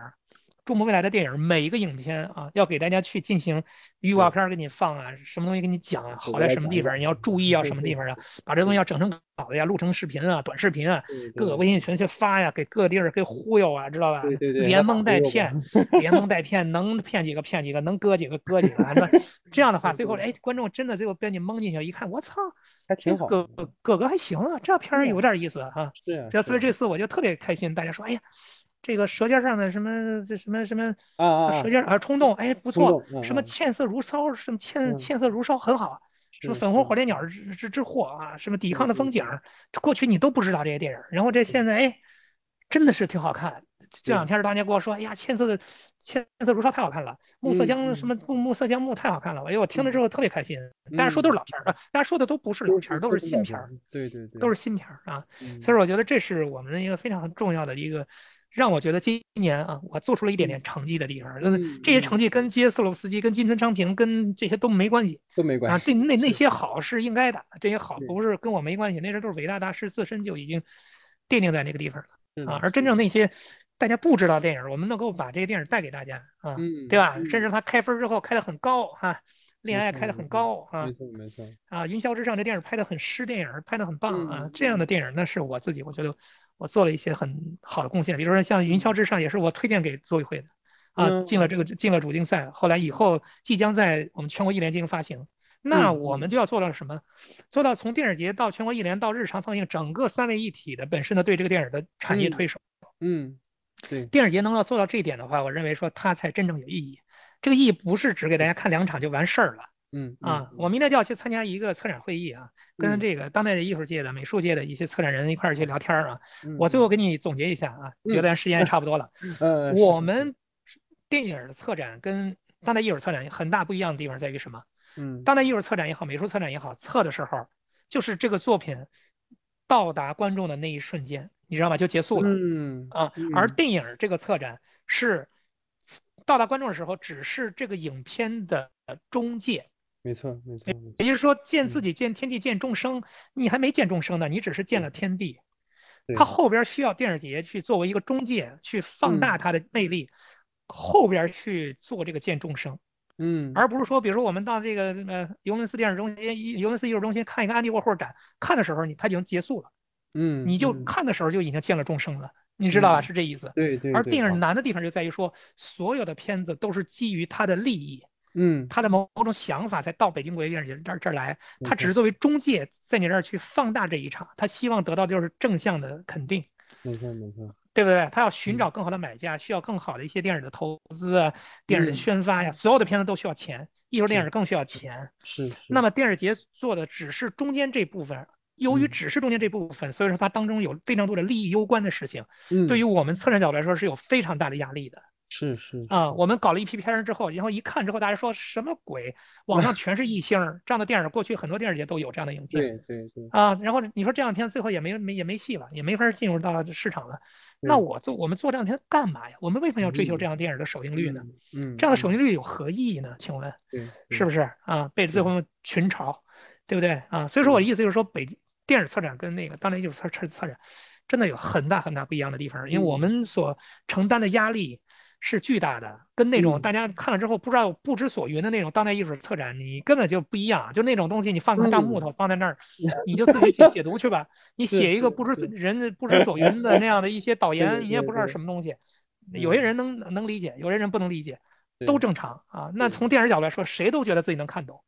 S2: 中国未来的电影，每一个影片啊，要给大家去进行预告片给你放啊，什么东西给你讲啊，好在什么地方，你要注意啊，什么地方啊，把这东西要整成好的呀，录成视频啊，短视频啊，各个微信群去发呀，给各个地儿给忽悠啊，知道吧？
S1: 对对
S2: 对，连蒙带骗，连蒙带骗，能骗几个骗几个，能割几个割几个？这样的话，最后哎，观众真的最后被你蒙进去，一看，我操，
S1: 还挺好，
S2: 哥哥哥还行啊，这片儿有点意思哈。
S1: 对，
S2: 这所以这次我就特别开心，大家说，哎呀。这个《舌尖上的什么这什么什么
S1: 啊啊，
S2: 舌尖啊冲动，哎不错，什么茜色如烧，什么茜茜色如烧很好，什么粉红火烈鸟之之之祸啊，什么抵抗的风景，过去你都不知道这些电影，然后这现在哎，真的是挺好看。这两天大家跟我说，哎呀，茜色的茜色如烧太好看了，暮色将什么暮暮色将暮太好看了，哎我听了之后特别开心。大家说都是老片儿啊，大家说的都不是老片儿，都是新片儿，
S1: 对对对，
S2: 都是新片儿啊。所以我觉得这是我们的一个非常重要的一个。让我觉得今年啊，我做出了一点点成绩的地方，就是这些成绩跟杰斯洛夫斯基、跟金春昌平、跟这些都没关系，
S1: 都没关。
S2: 系啊。这那那些好是应该的，这些好不是跟我没关系，那些都是伟大大师自身就已经奠定在那个地方了啊。而真正那些大家不知道电影，我们能够把这个电影带给大家啊，对吧？甚至他开分之后开得很高啊，恋爱开得很高啊，
S1: 没错没错。
S2: 啊，云霄之上这电影拍得很诗，电影拍得很棒啊
S1: 嗯，
S2: 这样的电影那是我自己我觉得我做了一些很好的贡献，比如说像云霄之上也是我推荐给组委会的啊，
S1: 嗯
S2: 进了这个进了主竞赛，后来以后即将在我们全国艺联进行发行。那
S1: 嗯
S2: 我们就要做到什么？做到从电影节到全国艺联到日常放映，整个三位一体的本身的对这个电影的产业
S1: 嗯
S2: 推手。
S1: 嗯，对，
S2: 电影节能够做到这一点的话，我认为说它才真正有意义。这个意义不是只给大家看两场就完事儿了
S1: 嗯
S2: 啊！我明天就要去参加一个策展会议啊，跟
S1: 嗯
S2: 这个当代的艺术界的、美术界的一些策展人一块儿去聊天儿啊。
S1: 嗯
S2: 我最后给你总结一下啊，觉得时间也差不多了。
S1: 呃，是是
S2: 我们电影的策展跟当代艺术策展很大不一样的地方在于什么？
S1: 嗯
S2: 当代艺术策展也好，美术策展也好，测的时候就是这个作品到达观众的那一瞬间，你知道吗？就结束了。
S1: 嗯
S2: 啊，而
S1: 嗯
S2: 电影这个策展是到达观众的时候，只是这个影片的中介，
S1: 没错没错
S2: 也就是说，见自
S1: 嗯
S2: 己、见天地、见众生，你还没见众生呢，你只是见了天地。
S1: 对
S2: 它后边需要电影节去作为一个中介，去放大
S1: 嗯。
S2: 它的魅力，后边去做这个见众生，
S1: 嗯。
S2: 而不是说，比如说我们到这个呃尤伦斯电影中心、尤伦斯艺术中心看一个安迪沃霍尔展，看的时候你它已经结束了，
S1: 嗯
S2: 你就
S1: 嗯。
S2: 看的时候就已经见了众生了，你知道吧？
S1: 嗯
S2: 是这意思。
S1: 对对，
S2: 而电影
S1: 啊
S2: 难的地方就在于说，所有的片子都是基于他的利益，
S1: 嗯
S2: 他的某某种想法才到北京国际电影节这儿这儿来，他只是作为中介在你这儿去放大这一场，他希望得到就是正向的肯定，
S1: 没错没错
S2: 对不对？他要寻
S1: 嗯
S2: 找更好的买家，需要更好的一些电影的投资啊，电影的
S1: 嗯
S2: 宣发呀，所有的片子都需要钱，艺术电影更需要钱。
S1: 是是
S2: 那么电影节做的只是中间这部分。由于
S1: 嗯
S2: 只是中间这部分，所以说它当中有非常多的利益攸关的事情，
S1: 嗯
S2: 对于我们策展角度来说是有非常大的压力的。
S1: 是是
S2: 啊，
S1: 是
S2: 我们搞了一批片儿之后，然后一看之后，大家说什么鬼？网上全是一星儿这样的电影，过去很多电影节都有这样的影片
S1: 对对对
S2: 啊。然后你说这样的片最后也没没也没戏了，也没法进入到市场了。那我做我们做这样的片干嘛呀？我们为什么要追求
S1: 嗯
S2: 这样电影的首映率呢？
S1: 嗯
S2: 这样的首
S1: 嗯
S2: 映率有何意义呢？请问
S1: 对
S2: 是不是啊？背着最后群嘲，对不对啊？所以说我的意思就是说，北京电影策展跟那个当年艺术策策策展真的有很大很大不一样的地方，因为我
S1: 嗯
S2: 们所承担的压力是巨大的，跟那种
S1: 嗯
S2: 大家看了之后不知道不知所云的那种当代艺术特展，你根本就不一样。就那种东西，你放个大木
S1: 嗯
S2: 头放在那儿，你就自己解解读去吧。你写一个不知人不知所云的那样的一些导言，你也不知道什么东西。有些
S1: 嗯
S2: 人能能理解，有些人不能理解，都正常啊。那从电影角度来说，谁都觉得自己能看懂，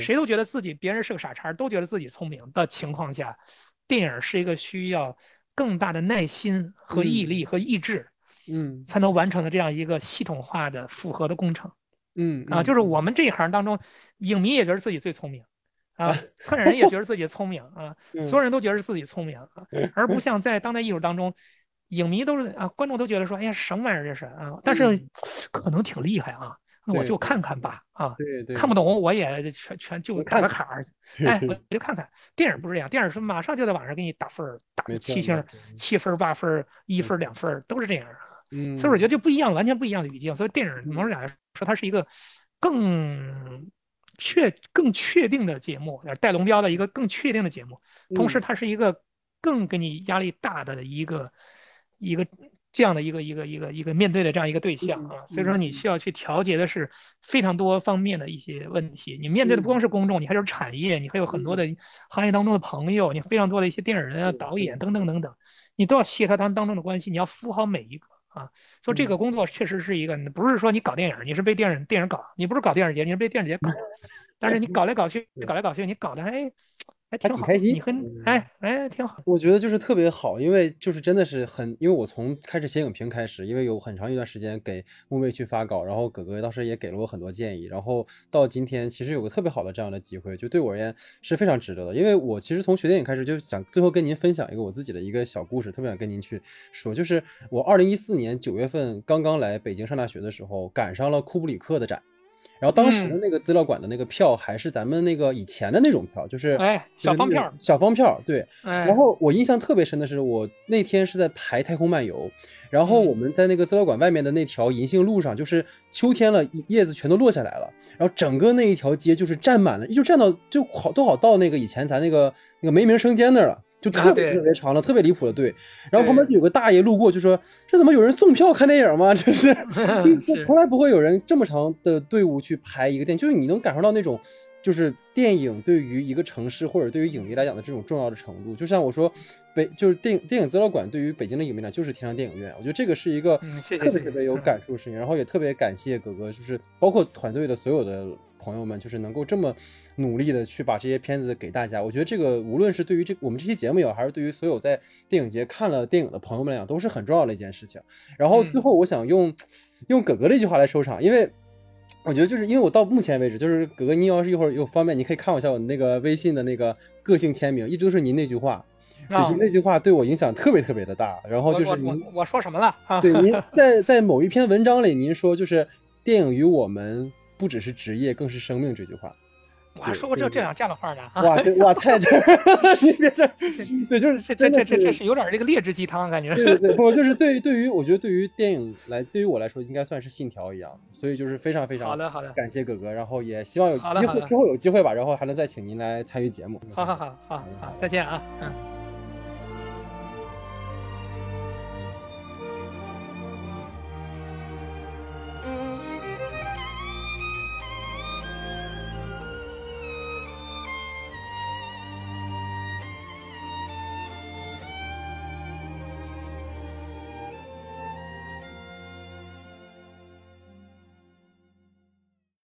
S2: 谁都觉得自己别人是个傻叉，都觉得自己聪明的情况下，电影是一个需要更大的耐心和毅
S1: 嗯
S2: 力和意志
S1: 嗯
S2: 才能完成的这样一个系统化的复合的工程啊。
S1: 嗯啊
S2: 就是我们这一行当中，影迷也觉得自己最聪明。啊，策展人也觉得自己聪明啊，
S1: 嗯
S2: 所有人都觉得自己聪明啊，而不 像在当代艺术当中，影迷都是啊，观众都觉得说，哎呀，什么玩意儿这是啊？但是
S1: 嗯
S2: 可能挺厉害啊，那我就看看吧啊，
S1: 对对
S2: 看不懂我也全全就打个卡儿，哎，
S1: 对
S2: 我 就看看。电影不是这样，电影是马上就在网上给你打分儿，打七星七分、八分、一分两分都是这样。
S1: 嗯
S2: 所以我觉得就不一样，完全不一样的语境。所以电影某种
S1: 嗯
S2: 讲来说，它是一个更确、更确定的节目，带龙标的一个更确定的节目。同时，
S1: 嗯
S2: 它是一个更给你压力大的一个一个这样的一个一个一个一个面对的这样一个对象啊。所以说，你
S1: 嗯
S2: 需要去调节的是非常多方面的一些问题。你面对的不光是公众，你还有产业，你还有很多的行业当中的朋友，你非常多的一些电影人啊、导演等等等等，你都要协调他们当中的关系，你要服务好每一个。啊，所以这个工作确实是一个，不是说你搞电影，你是被电影电影搞，你不是搞电影节，你是被电影节搞，但是你搞来搞去，搞来搞去，你搞的还还挺
S1: 开心
S2: 你很
S1: 嗯
S2: 哎哎挺好。
S1: 我觉得就是特别好，因为就是真的是很，因为我从开始写影评开始，因为有很长一段时间给木卫去发稿，然后哥哥当时也给了我很多建议，然后到今天其实有个特别好的这样的机会，就对我而言是非常值得的。因为我其实从学电影开始就想最后跟您分享一个我自己的一个小故事，特别想跟您去说，就是我二零一四年九月份刚刚来北京上大学的时候，赶上了库布里克的展。然后当时的
S2: 嗯。
S1: 那个资料馆的那个票还是咱们那个以前的那种票，就是
S2: 哎小方票
S1: 小方票，对，
S2: 哎，
S1: 然后我印象特别深的是，我那天是在排太空漫游，然后
S2: 嗯。
S1: 我们在那个资料馆外面的那条银杏路上，就是秋天了，叶子全都落下来了，然后整个那一条街就是站满了，就站到就好都好到那个以前咱那个那个没名生煎那儿了。就特别特别长的、特别离谱的队。然后旁边就有个大爷路过，就说：“这怎么有人送票看电影吗？这是，这从来不会有人这么长的队伍去排一个电影，就是你能感受到那种。”就是电影对于一个城市或者对于影迷来讲的这种重要的程度，就像我说，北就是电影电影资料馆对于北京的影迷来讲就是天堂电影院，我觉得这个是一个特别特别有感触的事情。然后也特别感谢哥哥，就是包括团队的所有的朋友们，就是能够这么努力的去把这些片子给大家。我觉得这个无论是对于这我们这期节目也好，还是对于所有在电影节看了电影的朋友们来讲，都是很重要的一件事情。然后最后我想用用哥哥的一句话来收场，因为。我觉得就是因为我到目前为止，就是哥哥，您要是一会儿有方便，你可以看我一下我那个微信的那个个性签名，一直都是您那句话，就那句话对我影响特别特别的大。然后就是您
S2: 我说什么了？
S1: 对，您在在某一篇文章里，您说就是电影与我们不只是职业，更是生命这句话。
S2: 我还说过这这样这样的话呢？
S1: 哇哇太对，别这，对，就是
S2: 这这这这这是有点这个劣质鸡汤感觉。
S1: 对对对，不就是对 对于我觉得对于电影来，对于我来说应该算是信条一样，所以就是非常非常
S2: 好的好的，
S1: 感谢哥哥，然后也希望有机会之后有机会吧，然后还能再请您来参与节目。
S2: 好好好好好，再见啊，嗯。